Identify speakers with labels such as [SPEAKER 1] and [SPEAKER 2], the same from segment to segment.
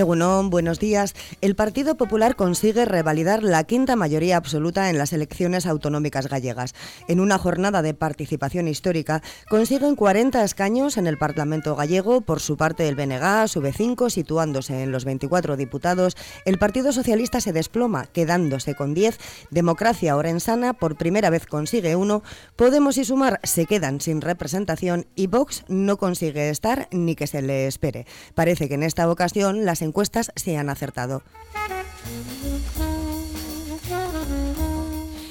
[SPEAKER 1] Egunon, buenos días. El Partido Popular consigue revalidar la quinta mayoría absoluta en las elecciones autonómicas gallegas. En una jornada de participación histórica, consiguen 40 escaños en el Parlamento gallego. Por su parte, el BNG sube 5, situándose en los 24 diputados. El Partido Socialista se desploma, quedándose con 10. Democracia Orensana por primera vez consigue uno. Podemos y Sumar se quedan sin representación y Vox no consigue estar ni que se le espere. Parece que en esta ocasión las encuestas se han acertado.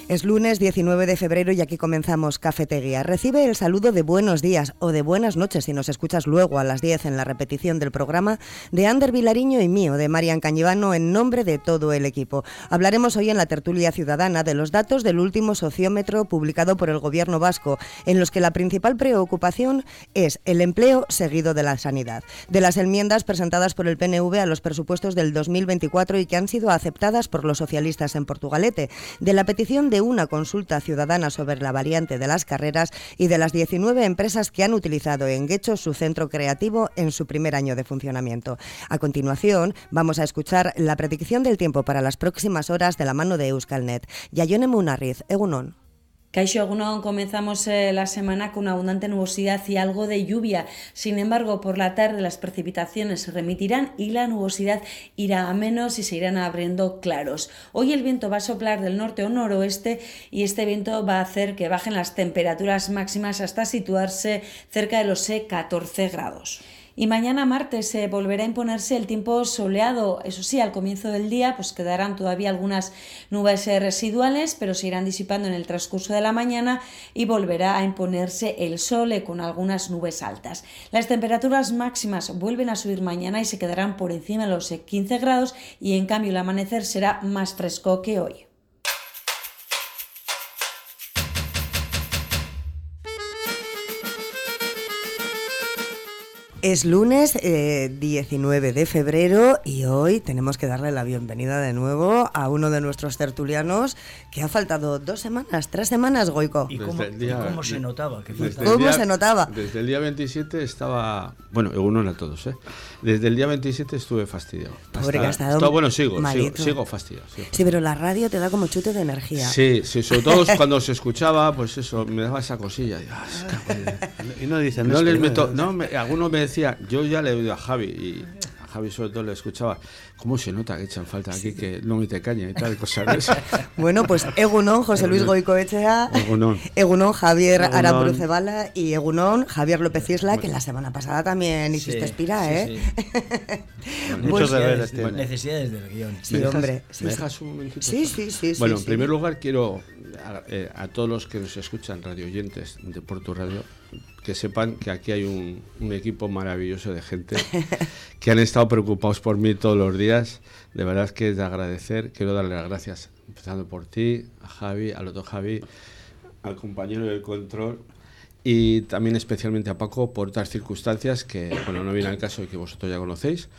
[SPEAKER 1] Es lunes 19 de febrero y aquí comenzamos Cafetería. Recibe el saludo de buenos días o de buenas noches si nos escuchas luego a las 10 en la repetición del programa de Ander Vilariño y mío, de Marian Cañivano, en nombre de todo el equipo. Hablaremos hoy en la tertulia ciudadana de los datos del último sociómetro publicado por el gobierno vasco, en los que la principal preocupación es el empleo seguido de la sanidad, de las enmiendas presentadas por el PNV a los presupuestos del 2024 y que han sido aceptadas por los socialistas en Portugalete, de la petición de una consulta ciudadana sobre la variante de las carreras y de las 19 empresas que han utilizado en Guecho su centro creativo en su primer año de funcionamiento. A continuación, vamos a escuchar la predicción del tiempo para las próximas horas de la mano de Euskalnet. Yayone Munarriz, Egunon.
[SPEAKER 2] Caixo Agunon comenzamos eh, la semana con abundante nubosidad y algo de lluvia. Sin embargo, por la tarde las precipitaciones se remitirán y la nubosidad irá a menos y se irán abriendo claros. Hoy el viento va a soplar del norte o noroeste y este viento va a hacer que bajen las temperaturas máximas hasta situarse cerca de los 14 eh, grados. Y mañana martes se volverá a imponerse el tiempo soleado. Eso sí, al comienzo del día pues quedarán todavía algunas nubes eh, residuales, pero se irán disipando en el transcurso de la mañana y volverá a imponerse el sol eh, con algunas nubes altas. Las temperaturas máximas vuelven a subir mañana y se quedarán por encima de los 15 eh, grados y en cambio el amanecer será más fresco que hoy.
[SPEAKER 1] Es lunes 19 eh, de febrero y hoy tenemos que darle la bienvenida de nuevo a uno de nuestros tertulianos que ha faltado dos semanas, tres semanas, Goico.
[SPEAKER 3] ¿Y cómo, se notaba?
[SPEAKER 1] ¿Cómo se notaba?
[SPEAKER 3] Desde el día 27 estaba... Bueno, uno a todos, ¿eh? Desde el día 27 estuve fastidiado.
[SPEAKER 1] Pobre estado
[SPEAKER 3] bueno, sigo, sigo, sigo, fastidiado,
[SPEAKER 1] Sí, pero la radio te da como chute de energía.
[SPEAKER 3] Sí, sí, sobre todo cuando se escuchaba, pues eso, me daba esa cosilla.
[SPEAKER 4] Y, no dicen
[SPEAKER 3] no les meto, no, me, algunos me decía, yo ya le he oído a Javi y a Javi sobre todo le escuchaba, ¿cómo se nota que echan falta aquí que no me te caña y tal, cosas
[SPEAKER 1] bueno, pues Egunon, José Luis Goicoechea, Egunon, Egunon Javier Arambrucebala y Egunon, Javier López Isla, que la semana pasada también hiciste espira, ¿eh?
[SPEAKER 4] Muchos deberes Necesidades del guion.
[SPEAKER 1] Sí, hombre.
[SPEAKER 3] ¿Me dejas un?
[SPEAKER 1] Sí, sí, sí.
[SPEAKER 3] Bueno, en primer lugar quiero a, eh, a, todos los que nos escuchan, radio oyentes de Puerto Radio, que sepan que aquí hay un, equipo maravilloso de gente que han estado preocupados por mí todos los días. De verdad que es de agradecer. Quiero darle las gracias, empezando por ti, a Javi, al otro Javi, al compañero del control y también especialmente a Paco por otras circunstancias que, bueno, no viene al caso y que vosotros ya conocéis.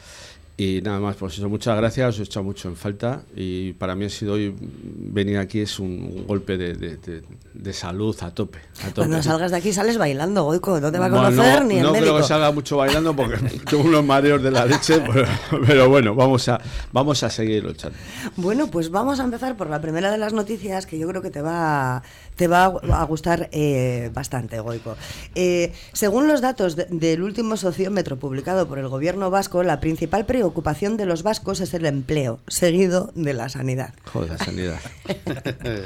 [SPEAKER 3] Y nada más, pues eso, muchas gracias, os he echado mucho en falta y para mí ha sido hoy venir aquí es un golpe de, salud a tope,
[SPEAKER 1] Cuando salgas de aquí sales bailando, Goico, no te va a conocer ni el
[SPEAKER 3] No
[SPEAKER 1] creo
[SPEAKER 3] que salga mucho bailando porque tengo unos mareos de la leche, pero, bueno, vamos a, vamos a seguir luchando.
[SPEAKER 1] Bueno, pues vamos a empezar por la primera de las noticias que yo creo que te va, te va a gustar eh, bastante, Goico. Eh, según los datos del último sociómetro publicado por el gobierno vasco, la principal preocupación ocupación de los vascos es el empleo, seguido de la sanidad.
[SPEAKER 3] Joder, la sanidad.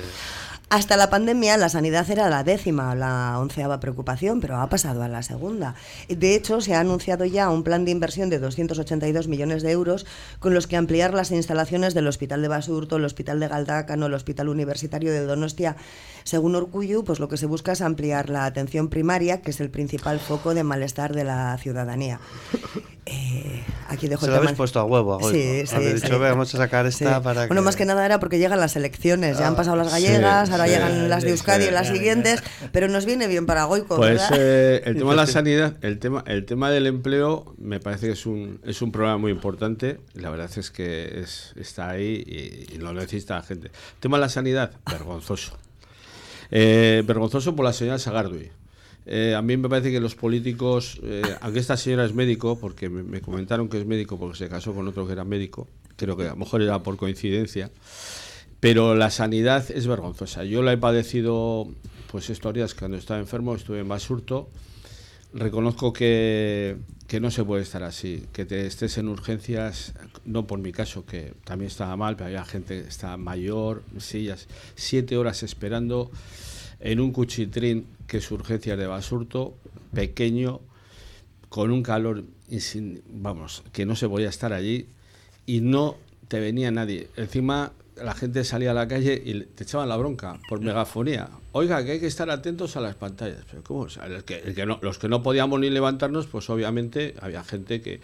[SPEAKER 1] Hasta la pandemia la sanidad era la décima, la onceava preocupación, pero ha pasado a la segunda. De hecho, se ha anunciado ya un plan de inversión de 282 millones de euros con los que ampliar las instalaciones del Hospital de Basurto, el Hospital de Galdácano, el Hospital Universitario de Donostia. Según Orcuyu, pues lo que se busca es ampliar la atención primaria, que es el principal foco de malestar de la ciudadanía.
[SPEAKER 4] Eh, aquí dejo Se lo habéis puesto a huevo.
[SPEAKER 1] Sí, sí,
[SPEAKER 4] dicho, vamos a sacar esta para
[SPEAKER 1] Bueno, más que nada era porque llegan las elecciones. Ya han pasado las gallegas, ahora llegan las de Euskadi y las siguientes, pero nos viene bien para Goico,
[SPEAKER 3] Pues eh, el tema de la sanidad, el tema, el tema del empleo me parece que es un, es un problema muy importante. La verdad es que es, está ahí y, y lo necesita la gente. El tema de la sanidad, vergonzoso. Eh, vergonzoso por la señora Sagardui. Eh, a mí me parece que los políticos, eh, aunque esta señora es médico, porque me, comentaron que es médico porque se casó con otro que era médico, creo que a lo mejor era por coincidencia, pero la sanidad es vergonzosa. Yo la he padecido, pues historias cuando estaba enfermo, estuve en Basurto, reconozco que, que no se puede estar así, que te estés en urgencias, no por mi caso, que también estaba mal, pero había gente que está mayor, sillas, siete horas esperando en un cuchitrín que es urgencias de basurto, pequeño, con un calor, vamos, que no se podía estar allí y no te venía nadie. Encima la gente salía a la calle y te echaban la bronca por megafonía. Oiga, que hay que estar atentos a las pantallas. Pero ¿cómo? que, los que no podíamos ni levantarnos, pues obviamente había gente que,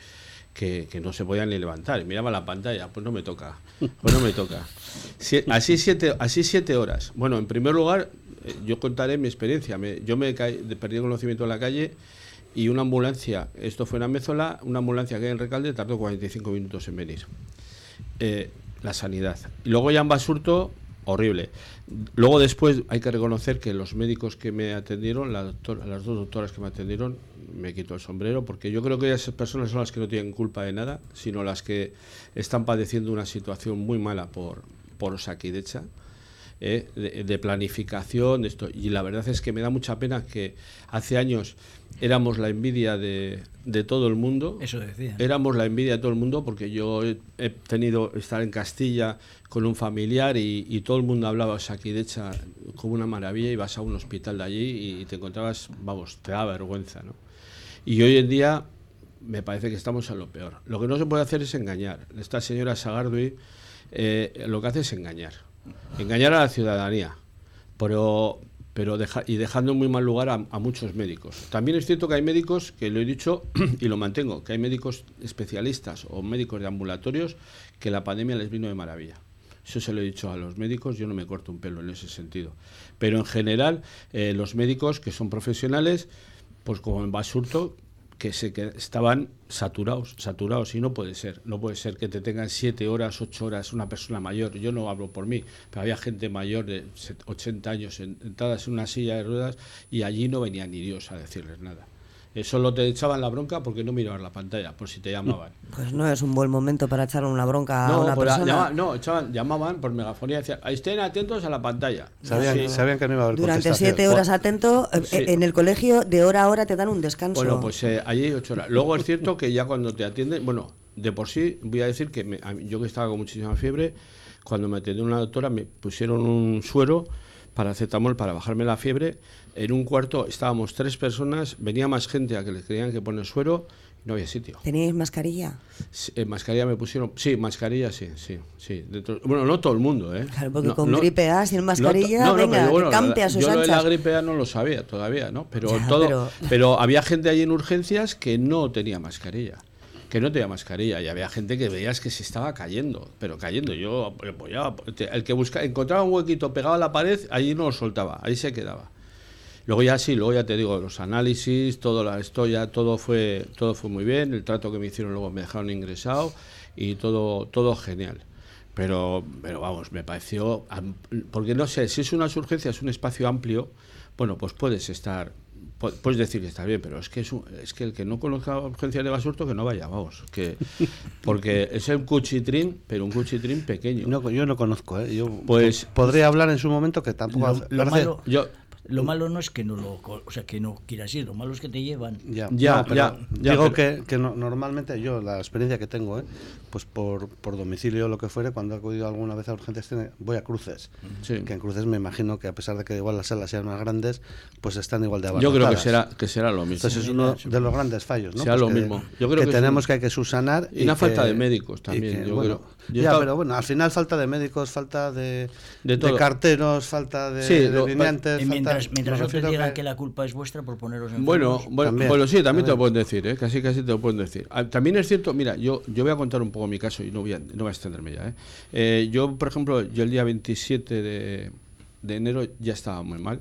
[SPEAKER 3] que, no se podía ni levantar. Miraba la pantalla, pues no me toca, pues no me toca. así, siete, así siete horas. Bueno, en primer lugar, yo contaré mi experiencia. yo me caí, perdí conocimiento en la calle y una ambulancia, esto fue en Amézola, una ambulancia que hay en Recalde tardó 45 minutos en venir. Eh, la sanidad. Y luego ya en Basurto, horrible. Luego después hay que reconocer que los médicos que me atendieron, la las dos doctoras que me atendieron, me quito el sombrero, porque yo creo que esas personas son las que no tienen culpa de nada, sino las que están padeciendo una situación muy mala por, por Osakidecha. ¿Eh? de, planificación, de esto. Y la verdad es que me da mucha pena que hace años éramos la envidia de, de todo el mundo.
[SPEAKER 4] Eso decía.
[SPEAKER 3] Éramos la envidia de todo el mundo porque yo he, tenido estar en Castilla con un familiar y, todo el mundo hablaba Saquidecha como una maravilla y vas a un hospital de allí y te encontrabas, vamos, te da vergüenza, ¿no? Y hoy en día me parece que estamos a lo peor. Lo que no se puede hacer es engañar. Esta señora Sagardui eh, lo que hace es engañar engañar a la ciudadanía, pero, pero y dejando en muy mal lugar a, muchos médicos. También es cierto que hay médicos, que lo he dicho y lo mantengo, que hay médicos especialistas o médicos de ambulatorios que la pandemia les vino de maravilla. Eso se lo he dicho a los médicos, yo no me corto un pelo en ese sentido. Pero en general, eh, los médicos que son profesionales, pues como en Basurto, que se que estaban saturados, saturados y no puede ser, no puede ser que te tengan siete horas, ocho horas una persona mayor. Yo no hablo por mí, pero había gente mayor de 80 años sentadas en una silla de ruedas y allí no venía ni Dios a decirles nada. Eh, solo te echaban la bronca porque no mirabas la pantalla, por si te llamaban.
[SPEAKER 1] Pues no es un buen momento para echarle una bronca a una persona.
[SPEAKER 3] no, echaban, llamaban por megafonía y decían, estén atentos a la pantalla.
[SPEAKER 5] Sabían, que no iba a haber
[SPEAKER 1] Durante siete horas atento, eh, en el colegio de hora a hora te dan un descanso.
[SPEAKER 3] Bueno, pues eh, allí hay ocho horas. Luego es cierto que ya cuando te atienden, bueno, de por sí voy a decir que yo que estaba con muchísima fiebre, cuando me atendió una doctora me pusieron un suero paracetamol para bajarme la fiebre. En un cuarto estábamos tres personas, venía más gente a que les querían que poner suero y no había sitio.
[SPEAKER 1] ¿Teníais mascarilla?
[SPEAKER 3] Sí, mascarilla me pusieron, sí, mascarilla, sí, sí, sí. bueno, no todo el mundo, ¿eh?
[SPEAKER 1] Claro, porque con gripe A sin mascarilla, venga, que campe a sus
[SPEAKER 3] yo
[SPEAKER 1] anchas.
[SPEAKER 3] Yo la gripe A no lo sabía todavía, ¿no? Pero todo, pero había gente allí en urgencias que no tenía mascarilla que no tenía mascarilla y había gente que veías que se estaba cayendo, pero cayendo. Yo apoyaba. El que buscaba, encontraba un huequito pegado a la pared, allí no lo soltaba, ahí se quedaba. Luego ya sí, luego ya te digo, los análisis, todo la esto ya todo fue, todo fue muy bien, el trato que me hicieron luego me dejaron ingresado y todo, todo genial. Pero, pero vamos, me pareció, porque no sé, si es una urgencia, es un espacio amplio, bueno, pues puedes estar puedes decir que está bien, pero es que es, es que el que no conozca urgencias de basurto que no vaya, vamos, que porque es un cuchitrín, pero un cuchitrín pequeño.
[SPEAKER 5] No, yo no conozco, ¿eh? yo pues podría hablar en su momento que tampoco.
[SPEAKER 4] Lo, malo, yo, lo malo no es que no lo, o sea, que no quieras ir, lo malo es que te llevan.
[SPEAKER 5] Ya, ya, ya Digo que, que normalmente yo, la experiencia que tengo, ¿eh? pues por, por domicilio o lo que fuere, cuando he acudido alguna vez a urgencias, voy a cruces. Que en cruces me imagino que a pesar de que igual las salas sean más grandes, pues están igual de abarrotadas.
[SPEAKER 3] Yo creo que será, que será lo mismo.
[SPEAKER 5] Entonces es uno de los grandes fallos, ¿no?
[SPEAKER 3] Será
[SPEAKER 5] pues
[SPEAKER 3] lo mismo.
[SPEAKER 5] Yo creo que, tenemos que hay que subsanar.
[SPEAKER 3] Y, una falta de médicos también, yo creo.
[SPEAKER 5] Ya, pero bueno, al final falta de médicos, falta de, de, carteros, falta de, sí, delineantes.
[SPEAKER 4] mientras, mientras otros digan que... la culpa es vuestra por poneros en
[SPEAKER 3] Bueno, bueno, bueno, sí, también, te lo pueden decir, ¿eh? casi casi te lo pueden decir. Ah, también es cierto, mira, yo, yo voy a contar un poco mi caso y no voy a, no voy a extenderme ya. ¿eh? Eh, yo, por ejemplo, yo el día 27 de, de enero ya estaba muy mal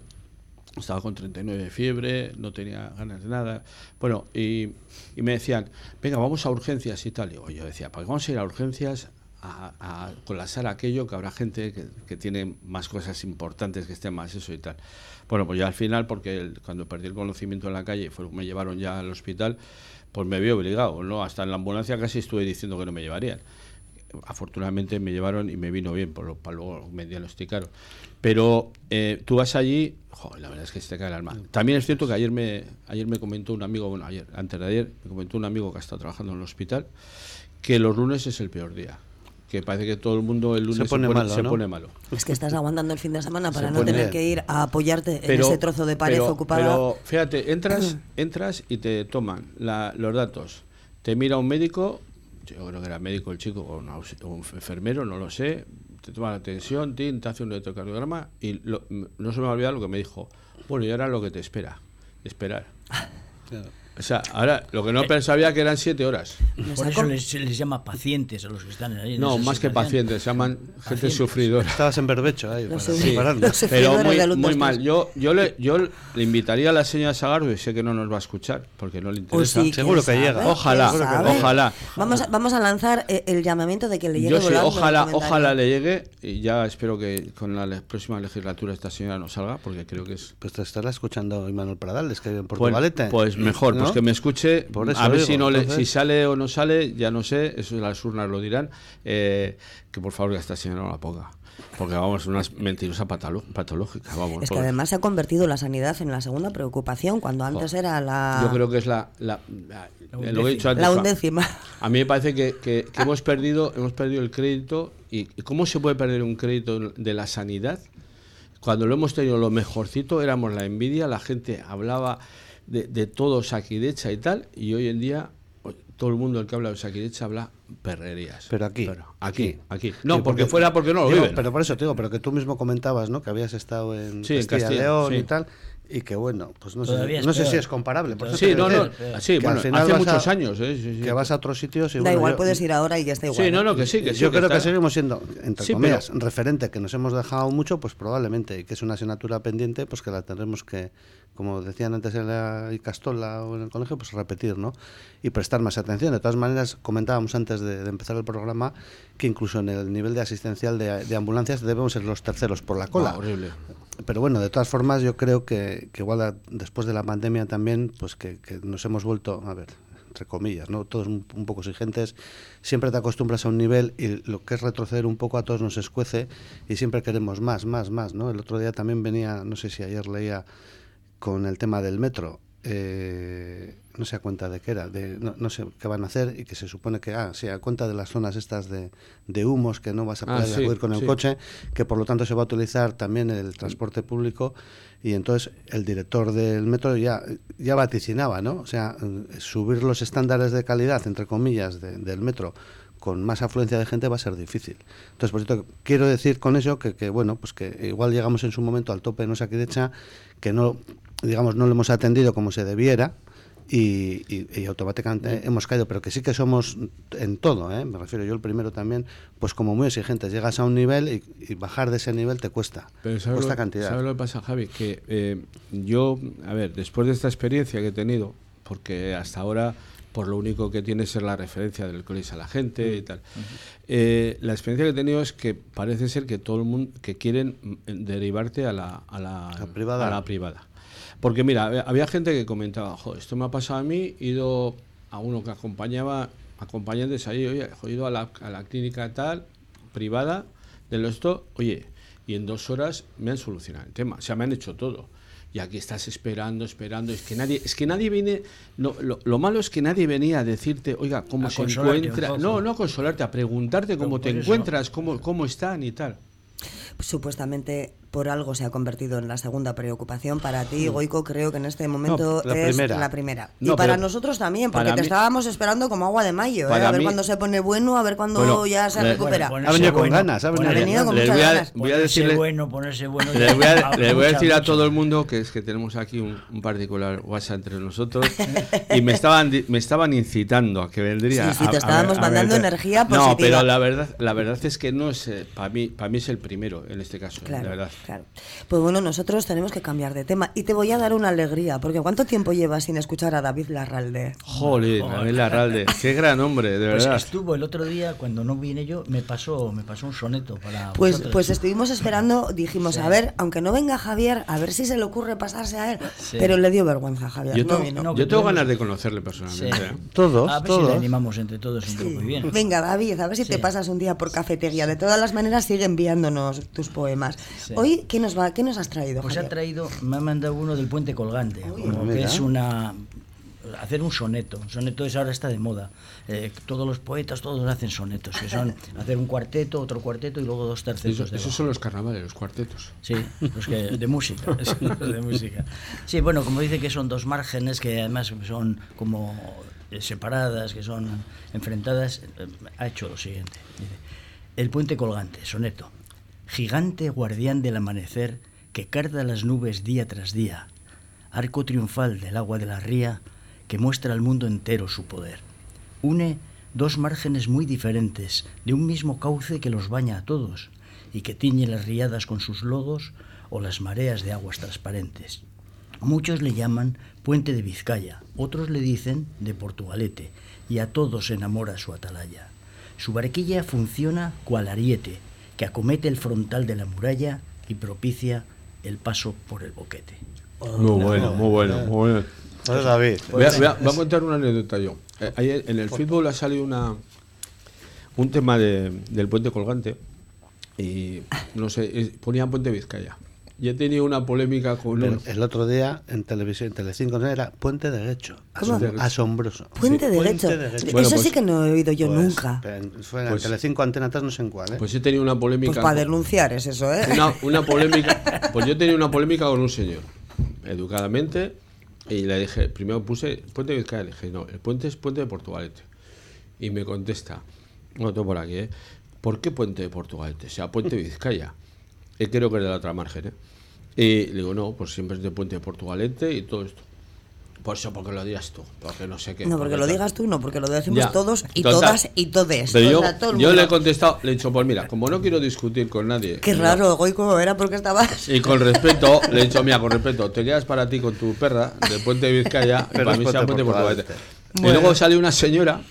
[SPEAKER 3] estaba con 39 de fiebre, no tenía ganas de nada. Bueno, y, y, me decían, venga, vamos a urgencias y tal. Y yo decía, ¿para qué vamos a ir a urgencias a, colapsar aquello, que habrá gente que, tiene más cosas importantes, que estén más eso y tal. Bueno, pues ya al final, porque cuando perdí el conocimiento en la calle, fue, me llevaron ya al hospital, pues me vi obligado, ¿no? Hasta en la ambulancia casi estuve diciendo que no me llevarían. Afortunadamente me llevaron y me vino bien, por lo, para luego me diagnosticaron. Pero eh, tú vas allí, la verdad es que se te cae el alma. También es cierto que ayer me, ayer me comentó un amigo, bueno, ayer, antes de ayer, me comentó un amigo que ha estado trabajando en el hospital, que los lunes es el peor día que parece que todo el mundo el lunes se pone, malo,
[SPEAKER 1] Es que estás aguantando el fin de semana para no tener que ir a apoyarte en ese trozo de pared ocupado.
[SPEAKER 3] Pero fíjate, entras, entras y te toman los datos. Te mira un médico, yo creo que era médico el chico, o, un enfermero, no lo sé, te toma la tensión, te hace un electrocardiograma y no se me ha olvidado lo que me dijo. Bueno, y ahora lo que te espera, esperar. O sea, ahora lo que no sabía que eran siete horas.
[SPEAKER 4] Por eso se les llama pacientes a los que están ahí.
[SPEAKER 3] No, más que pacientes, se llaman gente sufridora.
[SPEAKER 5] Estabas en berbecho ahí.
[SPEAKER 3] sí, pero muy, muy mal. Yo, yo, le, yo le invitaría a la señora Sagardo, y sé que no nos va a escuchar porque no le pues interesa.
[SPEAKER 5] Seguro que llega.
[SPEAKER 3] Ojalá, ojalá.
[SPEAKER 1] Vamos a, vamos a lanzar eh, el llamamiento de que le llegue.
[SPEAKER 3] Yo sí, ojalá, ojalá le llegue y ya espero que con la próxima legislatura esta señora no salga porque creo que es.
[SPEAKER 5] Pues te estará escuchando Manuel Pradales, que en Portugalete.
[SPEAKER 3] Pues, pues mejor, ¿no? Que me escuche, a ver si, no le, si sale o no sale, ya no sé, eso las urnas lo dirán, eh, que por favor que esta señora no la ponga. Porque vamos, una mentirosa patológica. Vamos,
[SPEAKER 1] es que además se ha convertido la sanidad en la segunda preocupación, cuando antes era la...
[SPEAKER 3] Yo creo que es la... la, lo he dicho antes,
[SPEAKER 1] la undécima.
[SPEAKER 3] A mí me parece que, que, hemos, perdido, hemos perdido el crédito. ¿Y cómo se puede perder un crédito de la sanidad? Cuando lo hemos tenido lo mejorcito, éramos la envidia, la gente hablaba de, de todo Saquidecha y tal, y hoy en día todo el mundo el que habla de Saquidecha habla perrerías.
[SPEAKER 5] Pero aquí.
[SPEAKER 3] aquí, aquí. No, porque, fuera porque no lo viven.
[SPEAKER 5] Pero por eso te digo, pero que tú mismo comentabas, ¿no? Que habías estado en Castilla, León y tal y que bueno, pues no sé, no sé si es comparable.
[SPEAKER 3] sí, no, no, sí, bueno, hace muchos años. Eh,
[SPEAKER 5] que vas a otros sitios y
[SPEAKER 1] Da igual, puedes ir ahora y ya está igual.
[SPEAKER 3] Sí, no, no, que sí, que sí.
[SPEAKER 5] Yo creo que, seguimos siendo, entre comillas, referente, que nos hemos dejado mucho, pues probablemente, y que es una asignatura pendiente, pues que la tendremos que, como decían antes en la Castola o en el colegio, pues repetir, ¿no? Y prestar más atención. De todas maneras, comentábamos antes de, empezar el programa que incluso en el nivel de asistencial de, ambulancias debemos ser los terceros por la cola.
[SPEAKER 3] Ah, horrible.
[SPEAKER 5] Pero bueno, de todas formas, yo creo que, igual después de la pandemia también, pues que, nos hemos vuelto, a ver, entre comillas, ¿no? Todos un, un, poco exigentes, siempre te acostumbras a un nivel y lo que es retroceder un poco a todos nos escuece y siempre queremos más, más, más, ¿no? El otro día también venía, no sé si ayer leía con el tema del metro, eh, no se da cuenta de qué era, de, no, sé qué van a hacer y que se supone que, ah, se da cuenta de las zonas estas de, de humos que no vas a ah, poder acudir con el coche, que por lo tanto se va a utilizar también el transporte público y entonces el director del metro ya, ya vaticinaba, ¿no? O sea, subir los estándares de calidad, entre comillas, del metro con más afluencia de gente va a ser difícil. Entonces, por cierto, quiero decir con eso que, que, bueno, pues que igual llegamos en su momento al tope de derecha que no digamos, no lo hemos atendido como se debiera y, automáticamente hemos caído, pero que sí que somos en todo, ¿eh? me refiero yo el primero también, pues como muy exigentes, llegas a un nivel y, bajar de ese nivel te cuesta, cuesta cantidad.
[SPEAKER 3] ¿Sabes lo que pasa, Javi? Que eh, yo, a ver, después de esta experiencia que he tenido, porque hasta ahora por lo único que tienes es la referencia del colegio a la gente y tal. Eh, la experiencia que he tenido es que parece ser que todo el mundo que quieren derivarte a la, a la,
[SPEAKER 5] privada.
[SPEAKER 3] A la privada. Porque mira, había gente que comentaba, joder, esto me ha pasado a mí, he ido a uno que acompañaba, acompañantes ahí, oye, he ido a la, a la clínica tal, privada, de lo esto, oye, y en dos horas me han solucionado el tema, o sea, me han hecho todo. Y aquí estás esperando, esperando, es que nadie, es que nadie viene, lo, lo, malo es que nadie venía a decirte, oiga, ¿cómo se encuentra? No, no a consolarte, a preguntarte cómo te encuentras, cómo, cómo están y tal.
[SPEAKER 1] Supuestamente por algo se ha convertido en la segunda preocupación. Para ti, mm. Goico, creo que en este momento es la primera. y para nosotros también, porque te estábamos esperando como agua de mayo, ¿eh? a ver cuándo se pone bueno, a ver cuándo ya se recupera.
[SPEAKER 5] ha venido con ganas, ha
[SPEAKER 1] venido con muchas ganas. Voy a
[SPEAKER 4] decirle, bueno, ponerse bueno.
[SPEAKER 3] Les voy a, voy a decir a todo el mundo que es que tenemos aquí un, particular WhatsApp entre nosotros y me estaban me estaban incitando a que vendría.
[SPEAKER 1] Sí, sí, te estábamos mandando energía positiva.
[SPEAKER 3] No, pero la verdad, la verdad es que no es eh, para mí, para mí es el primero en este caso, la verdad
[SPEAKER 1] Claro. Pues bueno, nosotros tenemos que cambiar de tema. Y te voy a dar una alegría, porque ¿cuánto tiempo llevas sin escuchar a David Larralde?
[SPEAKER 3] Joder, David Larralde, qué gran hombre, de
[SPEAKER 4] Pues
[SPEAKER 3] verdad.
[SPEAKER 4] estuvo el otro día, cuando no vine yo, me pasó, me pasó un soneto para
[SPEAKER 1] Pues,
[SPEAKER 4] vosotros.
[SPEAKER 1] pues estuvimos esperando, dijimos, a ver, aunque no venga Javier, a ver si se le ocurre pasarse a él.
[SPEAKER 4] Sí.
[SPEAKER 1] Pero le dio vergüenza a Javier.
[SPEAKER 3] Yo
[SPEAKER 1] no
[SPEAKER 3] tengo,
[SPEAKER 4] no,
[SPEAKER 3] yo tengo ganas de conocerle personalmente.
[SPEAKER 4] Sí.
[SPEAKER 3] ¿eh?
[SPEAKER 5] Todos,
[SPEAKER 4] a ver si
[SPEAKER 5] todos.
[SPEAKER 4] le animamos entre todos un grupo y bien.
[SPEAKER 1] Venga, David, a ver si te pasas un día por cafetería. De todas las maneras, sigue enviándonos tus poemas.
[SPEAKER 4] Sí.
[SPEAKER 1] Hoy, ¿qué nos va, qué nos has traído?
[SPEAKER 4] Pues ha traído, me ha mandado uno del puente colgante, como que es una hacer un soneto. Un soneto es ahora está de moda. Eh, todos los poetas, todos hacen sonetos, que son hacer un cuarteto, otro cuarteto y luego dos
[SPEAKER 3] Eso-
[SPEAKER 4] tercetos.
[SPEAKER 3] esos
[SPEAKER 4] debajo.
[SPEAKER 3] son los carnavales, los cuartetos.
[SPEAKER 4] Sí, los que de música, los de música. Sí, bueno, como dice que son dos márgenes que además son como eh, separadas, que son enfrentadas, eh, ha hecho lo siguiente. Dice, el puente colgante, soneto. Gigante guardián del amanecer que carda las nubes día tras día. Arco triunfal del agua de la ría que muestra al mundo entero su poder. Une dos márgenes muy diferentes de un mismo cauce que los baña a todos y que tiñe las riadas con sus lodos o las mareas de aguas transparentes. Muchos le llaman Puente de Vizcaya, otros le dicen de Portugalete, y a todos enamora su atalaya. Su barquilla funciona cual ariete, que acomete el frontal de la muralla y propicia el paso por el boquete.
[SPEAKER 3] Muy bueno, muy bueno, muy bueno.
[SPEAKER 5] Pues David.
[SPEAKER 3] Voy a, voy a- voy a contar una anécdota yo. Eh, ayer en el fútbol ha salido una, un tema de- del puente colgante y no sé, ponían puente Vizcaya. Y he tenido una polémica con
[SPEAKER 5] Pero el otro día en televisión, en Telecinco, no, era Puente de Guecho.
[SPEAKER 1] ¿Cómo?
[SPEAKER 5] Asom- Asombroso.
[SPEAKER 1] Puente
[SPEAKER 5] Sí,
[SPEAKER 1] de
[SPEAKER 5] Puente
[SPEAKER 1] Guecho.
[SPEAKER 5] de Guecho.
[SPEAKER 1] Eso sí
[SPEAKER 3] pues-
[SPEAKER 1] que no he oído yo
[SPEAKER 5] Pues,
[SPEAKER 1] nunca.
[SPEAKER 5] Fue en
[SPEAKER 3] Pues-
[SPEAKER 5] Telecinco Antena 3, no sé en cuál, ¿eh?
[SPEAKER 3] Pues he tenido una polémica...
[SPEAKER 1] Pues para
[SPEAKER 3] con-
[SPEAKER 1] denunciar es eso, ¿eh?
[SPEAKER 3] una, una polémica. Pues yo tenía una polémica con un señor, educadamente, y le dije, primero puse puente de Vizcaya, le dije, no, el puente es puente de Portugalete. Y me contesta, no tengo por aquí, ¿eh? ¿Por qué puente de Portugalete? O sea, puente de Vizcaya. Él creo que es de la otra margen, ¿eh? Y le digo, no, pues siempre es de puente de Portugalete y todo esto. Por eso, porque lo digas tú, porque no sé qué.
[SPEAKER 1] No, porque lo
[SPEAKER 3] tal.
[SPEAKER 1] digas tú, no, porque lo decimos
[SPEAKER 3] Ya.
[SPEAKER 1] todos y
[SPEAKER 3] Total.
[SPEAKER 1] todas y todes.
[SPEAKER 3] Pero
[SPEAKER 1] O
[SPEAKER 3] yo,
[SPEAKER 1] sea, todo el
[SPEAKER 3] yo
[SPEAKER 1] mundo.
[SPEAKER 3] le he contestado, le he dicho, pues mira, como no quiero discutir con nadie.
[SPEAKER 1] Qué
[SPEAKER 3] no,
[SPEAKER 1] raro, Goico, era porque estabas.
[SPEAKER 3] Y con respeto, le he dicho, mira, con respeto, te quedas para ti con tu perra del puente de Vizcaya, y
[SPEAKER 5] Pero
[SPEAKER 3] para mí sea
[SPEAKER 5] puente Portugalete.
[SPEAKER 3] Portugalete. Y luego sale una señora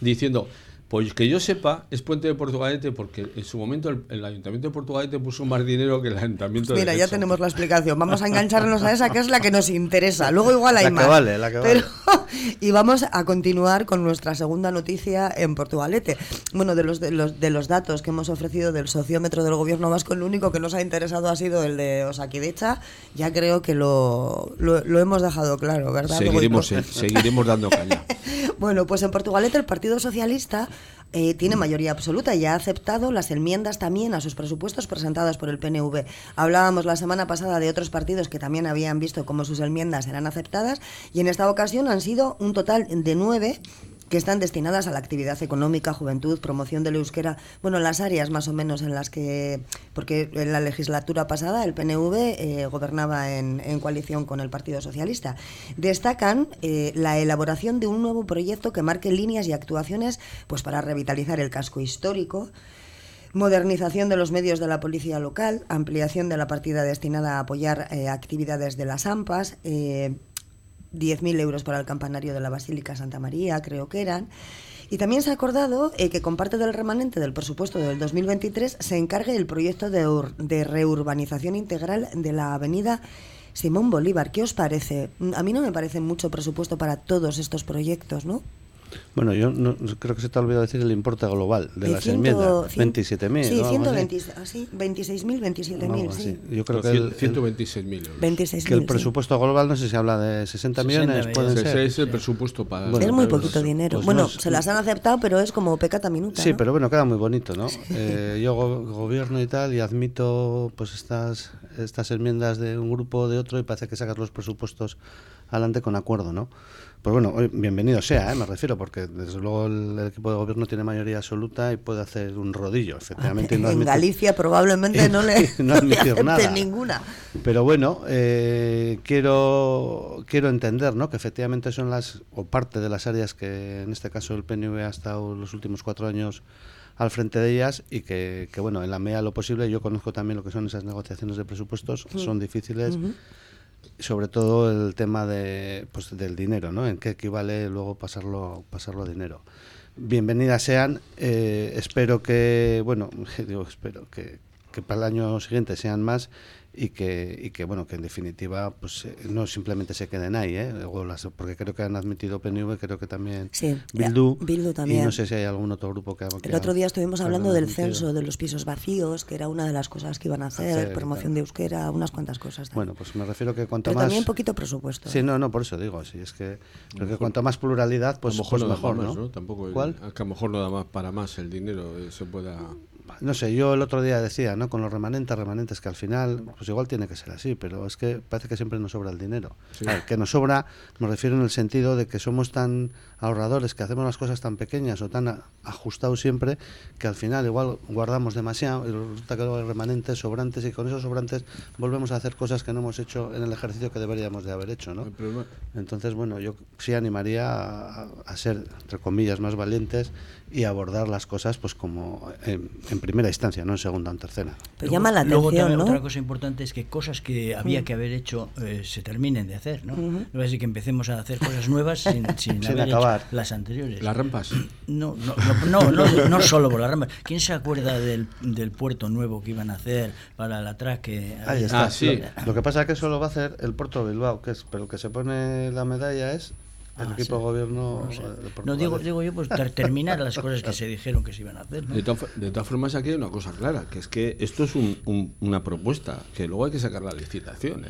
[SPEAKER 3] diciendo, pues que yo sepa, es puente de Portugalete porque en su momento el, el Ayuntamiento de Portugalete puso más dinero que el Ayuntamiento de
[SPEAKER 1] Mira, ya
[SPEAKER 3] Guecho".
[SPEAKER 1] tenemos la explicación. Vamos a engancharnos a esa que es la que nos interesa. Luego igual hay
[SPEAKER 5] La que
[SPEAKER 1] más.
[SPEAKER 5] vale, la que vale.
[SPEAKER 1] y vamos a continuar con nuestra segunda noticia en Portugalete. Bueno, de los, de los de los datos que hemos ofrecido del sociómetro del gobierno vasco, el único que nos ha interesado ha sido el de Osakidecha. Ya creo que lo, lo, lo hemos dejado claro, ¿verdad?
[SPEAKER 3] Seguiremos, eh, seguiremos dando caña.
[SPEAKER 1] Bueno, pues en Portugalete el Partido Socialista eh, tiene mayoría absoluta y ha aceptado las enmiendas también a sus presupuestos presentadas por el PNV. Hablábamos la semana pasada de otros partidos que también habían visto cómo sus enmiendas eran aceptadas y en esta ocasión han sido un total de nueve que están destinadas a la actividad económica, juventud, promoción del euskera, bueno, las áreas más o menos en las que, porque en la legislatura pasada el PNV eh, gobernaba en, coalición con el Partido Socialista. Destacan eh, la elaboración de un nuevo proyecto que marque líneas y actuaciones pues para revitalizar el casco histórico, Modernización de los medios de la policía local, ampliación de la partida destinada a apoyar eh, actividades de las AMPAs, 10.000 euros para el campanario de la Basílica Santa María, creo que eran. Y también se ha acordado eh, que con parte del remanente del presupuesto del 2023 se encargue el proyecto de, de reurbanización integral de la avenida Simón Bolívar. ¿Qué os parece? A mí no me parece mucho presupuesto para todos estos proyectos, ¿no?
[SPEAKER 5] Bueno, yo no, creo que se te ha olvidado decir el importe global de, las
[SPEAKER 1] ciento-
[SPEAKER 5] enmiendas.
[SPEAKER 1] cien-
[SPEAKER 5] 27.000.
[SPEAKER 1] Sí,
[SPEAKER 5] ¿no? Algo así.
[SPEAKER 1] 120, ah, sí, 26.000, 27.000,
[SPEAKER 5] Algo
[SPEAKER 1] sí.
[SPEAKER 5] así. Yo creo que el, el-
[SPEAKER 3] 126.000 euros.
[SPEAKER 1] 26.000,
[SPEAKER 5] que el
[SPEAKER 1] sí.
[SPEAKER 5] presupuesto global, no sé si habla de 60 millones,
[SPEAKER 4] 60
[SPEAKER 5] pueden
[SPEAKER 3] Ese
[SPEAKER 5] ser.
[SPEAKER 3] es el presupuesto para...
[SPEAKER 5] Bueno,
[SPEAKER 1] es muy
[SPEAKER 5] pero-
[SPEAKER 1] poquito dinero.
[SPEAKER 5] pues
[SPEAKER 1] bueno,
[SPEAKER 5] no es-
[SPEAKER 1] se las han aceptado, pero es como pecata minuta.
[SPEAKER 5] Sí,
[SPEAKER 1] ¿no?
[SPEAKER 5] pero bueno, queda muy bonito, ¿no? Eh, yo go- gobierno y tal y admito pues estas estas enmiendas de un grupo o de otro y parece que sacas los presupuestos adelante con acuerdo, ¿no? Pues bueno, bienvenido sea, ¿eh? me refiero, porque desde luego el, el equipo de gobierno tiene mayoría absoluta y puede hacer un rodillo, efectivamente. no
[SPEAKER 1] en Galicia probablemente no le,
[SPEAKER 5] no
[SPEAKER 1] le
[SPEAKER 5] nada.
[SPEAKER 1] ninguna.
[SPEAKER 5] Pero bueno, eh, quiero, quiero entender ¿no? que efectivamente son las, o parte de las áreas que en este caso el PNV ha estado los últimos cuatro años al frente de ellas y que, que, bueno, en la medida de lo posible, yo conozco también lo que son esas negociaciones de presupuestos, son difíciles. Sobre todo el tema de, pues, del dinero, ¿no? En qué equivale luego pasarlo, pasarlo a dinero bienvenidas sean. Eh, espero que, bueno, digo, espero que, que, para el año siguiente sean más y que, y que bueno, que en definitiva pues eh, no simplemente se queden ahí, ¿eh? porque creo que han admitido PNV, creo que también
[SPEAKER 1] sí,
[SPEAKER 5] Bildu,
[SPEAKER 1] también.
[SPEAKER 5] y no sé si hay algún otro grupo que,
[SPEAKER 1] El otro día estuvimos hablando del censo de los pisos vacíos, que era una de las cosas que iban a hacer, promoción de euskera, unas cuantas cosas.
[SPEAKER 5] Bueno, pues me refiero que cuanto
[SPEAKER 1] Pero
[SPEAKER 5] más...
[SPEAKER 1] también poquito presupuesto.
[SPEAKER 5] Sí, no, no, por eso digo, sí, es que creo que cuanto más pluralidad, pues,
[SPEAKER 3] mejor
[SPEAKER 5] pues
[SPEAKER 3] no
[SPEAKER 5] mejor,
[SPEAKER 3] más,
[SPEAKER 5] ¿no?
[SPEAKER 3] ¿no? Tampoco,
[SPEAKER 5] ¿Cuál?
[SPEAKER 3] Que a lo mejor no da más para más el dinero, eh, se pueda
[SPEAKER 5] no sé, yo el otro día decía, ¿no? Con los remanentes, remanentes, que al final, pues igual tiene que ser así, pero es que parece que siempre nos sobra el dinero. que nos sobra, me refiero en el sentido de que somos tan ahorradores, que hacemos las cosas tan pequeñas o tan ajustados siempre, que al final igual guardamos demasiado y resulta que luego hay remanentes, sobrantes, y con esos sobrantes volvemos a hacer cosas que no hemos hecho en el ejercicio que deberíamos de haber hecho, ¿no? Entonces, bueno, yo sí animaría a, a ser, entre comillas, más valientes y abordar las cosas pues como en, en, primera instancia, no en segunda o en tercera.
[SPEAKER 1] Pero llama la atención,
[SPEAKER 4] Luego también
[SPEAKER 1] ¿no?
[SPEAKER 4] otra cosa importante es que cosas que había que haber hecho eh, se terminen de hacer, ¿no? Uh -huh. No es decir que empecemos a hacer cosas nuevas sin, sin,
[SPEAKER 5] sin
[SPEAKER 4] haber
[SPEAKER 5] acabar.
[SPEAKER 4] Hecho las anteriores.
[SPEAKER 3] Las rampas.
[SPEAKER 4] No, no, no, no, no, no solo por las rampas. ¿Quién se acuerda del, del puerto nuevo que iban a hacer para el atraque?
[SPEAKER 5] Ahí está.
[SPEAKER 3] Ah, sí.
[SPEAKER 5] Lo, lo, que pasa es que eso lo va a hacer el puerto de Bilbao, que es, pero el que se pone la medalla es el
[SPEAKER 4] Ah,
[SPEAKER 5] equipo
[SPEAKER 4] sí.
[SPEAKER 5] de gobierno
[SPEAKER 4] No, sé.
[SPEAKER 5] de
[SPEAKER 4] No,
[SPEAKER 5] Portugal.
[SPEAKER 4] digo, digo yo, pues ter- terminar las cosas que se dijeron que se iban a hacer. ¿no?
[SPEAKER 3] De, todas- de todas formas, aquí hay una cosa clara, que es que esto es un- un- una propuesta, que luego hay que sacar la licitación. ¿eh?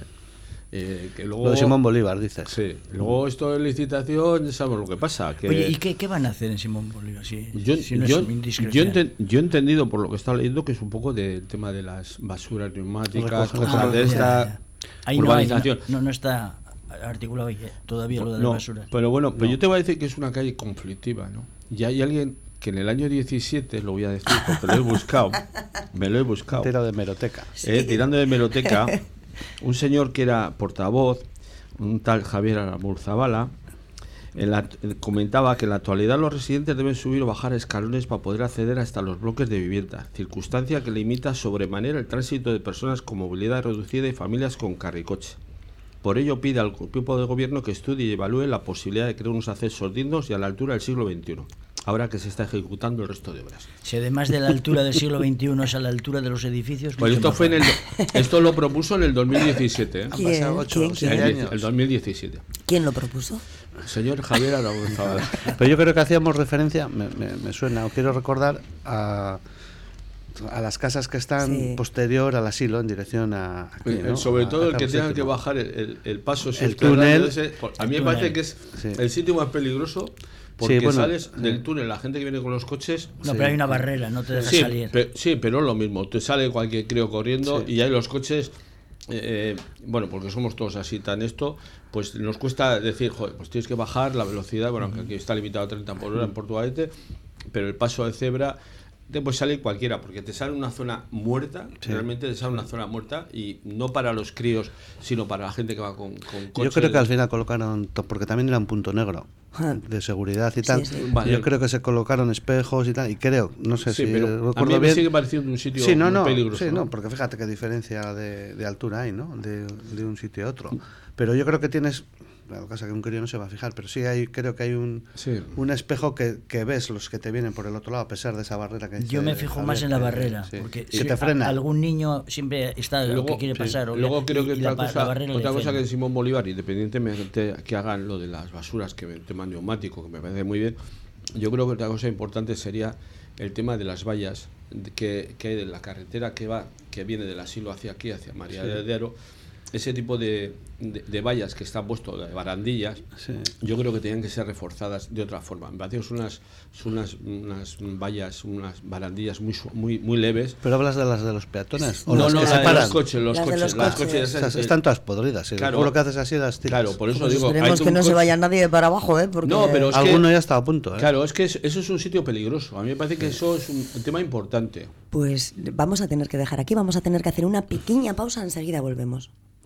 [SPEAKER 3] Eh, que luego,
[SPEAKER 5] Lo de Simón Bolívar, dices.
[SPEAKER 3] Sí, luego esto de licitación, ya sabemos lo que pasa. Que
[SPEAKER 4] Oye, ¿y qué, qué van a hacer en Simón Bolívar? Si,
[SPEAKER 3] yo,
[SPEAKER 4] si no
[SPEAKER 3] yo-
[SPEAKER 4] es
[SPEAKER 3] yo enten- yo he entendido por lo que estaba leyendo que es un poco del tema de las basuras neumáticas,
[SPEAKER 5] Recoge-
[SPEAKER 3] cosas
[SPEAKER 4] Ah,
[SPEAKER 3] de
[SPEAKER 4] ya,
[SPEAKER 3] esta
[SPEAKER 4] ya. Ahí no, hay,
[SPEAKER 3] urbanización.
[SPEAKER 4] no, no, no está articulado ahí, eh, todavía lo de las
[SPEAKER 3] No,
[SPEAKER 4] basuras.
[SPEAKER 3] pero bueno, pero yo te voy a decir que es una calle conflictiva, ¿no? Y hay alguien que en el año 17, lo voy a decir porque lo he buscado, me lo he buscado,
[SPEAKER 5] de meroteca.
[SPEAKER 3] eh, tirando de meroteca, un señor que era portavoz, un tal Javier Aramur-Zabala, en la- comentaba que en la actualidad los residentes deben subir o bajar escalones para poder acceder hasta los bloques de vivienda, circunstancia que limita sobremanera el tránsito de personas con movilidad reducida y familias con carricoche. Por ello pide al grupo de gobierno que estudie y evalúe la posibilidad de crear unos accesos dignos y a la altura del siglo XXI, ahora que se está ejecutando el resto de obras.
[SPEAKER 4] Si además de la altura del siglo XXI es a la altura de los edificios...
[SPEAKER 3] Pues esto fue en el, esto lo propuso en el 2017, ¿eh?
[SPEAKER 5] Han
[SPEAKER 1] ¿Quién?
[SPEAKER 5] pasado ocho
[SPEAKER 1] ¿Quién?
[SPEAKER 5] o siete
[SPEAKER 1] ¿Quién?
[SPEAKER 3] El,
[SPEAKER 5] años.
[SPEAKER 3] el 2017.
[SPEAKER 1] ¿Quién lo propuso?
[SPEAKER 3] Señor Javier Araújo Zabala.
[SPEAKER 5] Pero yo creo que hacíamos referencia, me, me- me suena, o quiero recordar a, a las casas que están
[SPEAKER 1] Sí.
[SPEAKER 5] posterior al asilo en dirección a. aquí,
[SPEAKER 3] Eh,
[SPEAKER 5] ¿no?
[SPEAKER 3] Sobre todo
[SPEAKER 5] a
[SPEAKER 3] el que tenga que bajar el, el- el paso
[SPEAKER 5] El túnel.
[SPEAKER 3] ese, a mí me parece que es
[SPEAKER 5] Sí.
[SPEAKER 3] el sitio más peligroso porque
[SPEAKER 5] bueno,
[SPEAKER 3] sales del túnel, la gente que viene con los coches.
[SPEAKER 4] No, pero hay una barrera, no te deja
[SPEAKER 3] Sí,
[SPEAKER 4] salir.
[SPEAKER 3] pe- sí, pero es lo mismo. Te sale cualquier crío corriendo
[SPEAKER 5] Sí.
[SPEAKER 3] y hay los coches. eh, bueno, porque somos todos así tan esto, pues nos cuesta decir, joder, pues tienes que bajar la velocidad, bueno, aunque aquí está limitado a 30 por hora en Portugalete, pero el paso de cebra te pues sale cualquiera, porque te sale una zona muerta, realmente te sale una zona muerta y no para los críos, sino para la gente que va con, con coche.
[SPEAKER 5] Yo creo que al final colocaron, porque también era un punto negro de seguridad y tal.
[SPEAKER 1] sí.
[SPEAKER 3] Vale.
[SPEAKER 5] Yo creo que se colocaron espejos y tal, y creo, no sé
[SPEAKER 3] Sí,
[SPEAKER 5] si
[SPEAKER 3] pero a mí
[SPEAKER 5] recuerdo
[SPEAKER 3] me
[SPEAKER 5] bien.
[SPEAKER 3] sigue pareciendo un sitio
[SPEAKER 5] sí, no,
[SPEAKER 3] muy
[SPEAKER 5] no,
[SPEAKER 3] peligroso.
[SPEAKER 5] sí,
[SPEAKER 3] ¿no?
[SPEAKER 5] no, porque fíjate qué diferencia de, de altura hay, ¿no? De, de un sitio a otro. Pero yo creo que tienes, la cosa que un crío no se va a fijar, pero sí hay, creo que hay un,
[SPEAKER 3] Sí.
[SPEAKER 5] un espejo que, que ves los que te vienen por el otro lado, a pesar de esa barrera que
[SPEAKER 4] Yo me fijo más en la
[SPEAKER 5] que-
[SPEAKER 4] barrera,
[SPEAKER 5] sí,
[SPEAKER 4] porque
[SPEAKER 5] que
[SPEAKER 4] si
[SPEAKER 5] te
[SPEAKER 4] a-
[SPEAKER 5] frena.
[SPEAKER 4] algún niño siempre está lo que quiere
[SPEAKER 3] sí.
[SPEAKER 4] pasar. o-
[SPEAKER 3] Luego creo que
[SPEAKER 4] y la,
[SPEAKER 3] otra
[SPEAKER 4] pa-
[SPEAKER 3] cosa,
[SPEAKER 4] la
[SPEAKER 3] otra cosa que Simón Bolívar, independientemente que hagan lo de las basuras, que el tema neumático, que me parece muy bien, yo creo que otra cosa importante sería el tema de las vallas que, que hay de la carretera que va, que viene del asilo hacia aquí, hacia María de Aro, ese tipo de, de, de vallas que están puestos, de barandillas,
[SPEAKER 5] Sí.
[SPEAKER 3] yo creo que tenían que ser reforzadas de otra forma. Me parece que son unas, son unas, unas vallas, unas barandillas muy, muy, muy leves.
[SPEAKER 5] Pero hablas de las de los peatones. o
[SPEAKER 3] No,
[SPEAKER 5] las
[SPEAKER 3] no,
[SPEAKER 5] que
[SPEAKER 3] la de
[SPEAKER 5] separan.
[SPEAKER 3] los coches, los
[SPEAKER 1] Las de
[SPEAKER 3] coches,
[SPEAKER 1] los
[SPEAKER 3] las
[SPEAKER 1] coches.
[SPEAKER 3] esas, eh,
[SPEAKER 5] están todas podridas. Si
[SPEAKER 3] Claro.
[SPEAKER 5] lo que haces así las tiras.
[SPEAKER 3] Claro, por eso
[SPEAKER 1] Pues
[SPEAKER 3] digo.
[SPEAKER 1] esperemos
[SPEAKER 3] hay
[SPEAKER 1] que no se vaya nadie para abajo, ¿eh? Porque...
[SPEAKER 3] No, pero es que-
[SPEAKER 5] Alguno ya está a punto. ¿eh?
[SPEAKER 3] Claro, es que es- eso es un sitio peligroso. A mí me parece que eso es un tema importante.
[SPEAKER 1] Pues vamos a tener que dejar aquí, vamos a tener que hacer una pequeña pausa, enseguida volvemos.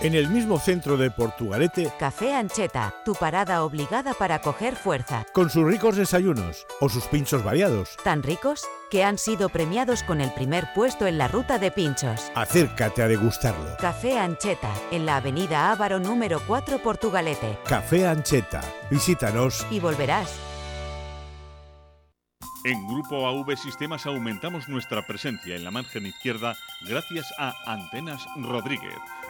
[SPEAKER 6] En el mismo centro de Portugalete,
[SPEAKER 7] Café Ancheta, tu parada obligada para coger fuerza.
[SPEAKER 6] con sus ricos desayunos o sus pinchos variados.
[SPEAKER 7] Tan ricos que han sido premiados con el primer puesto en la ruta de pinchos.
[SPEAKER 6] Acércate a degustarlo.
[SPEAKER 7] Café Ancheta, en la avenida Ávaro número 4 Portugalete.
[SPEAKER 6] Café Ancheta. Visítanos.
[SPEAKER 7] Y volverás.
[SPEAKER 8] En Grupo AV Sistemas aumentamos nuestra presencia en la margen izquierda gracias a Antenas Rodríguez,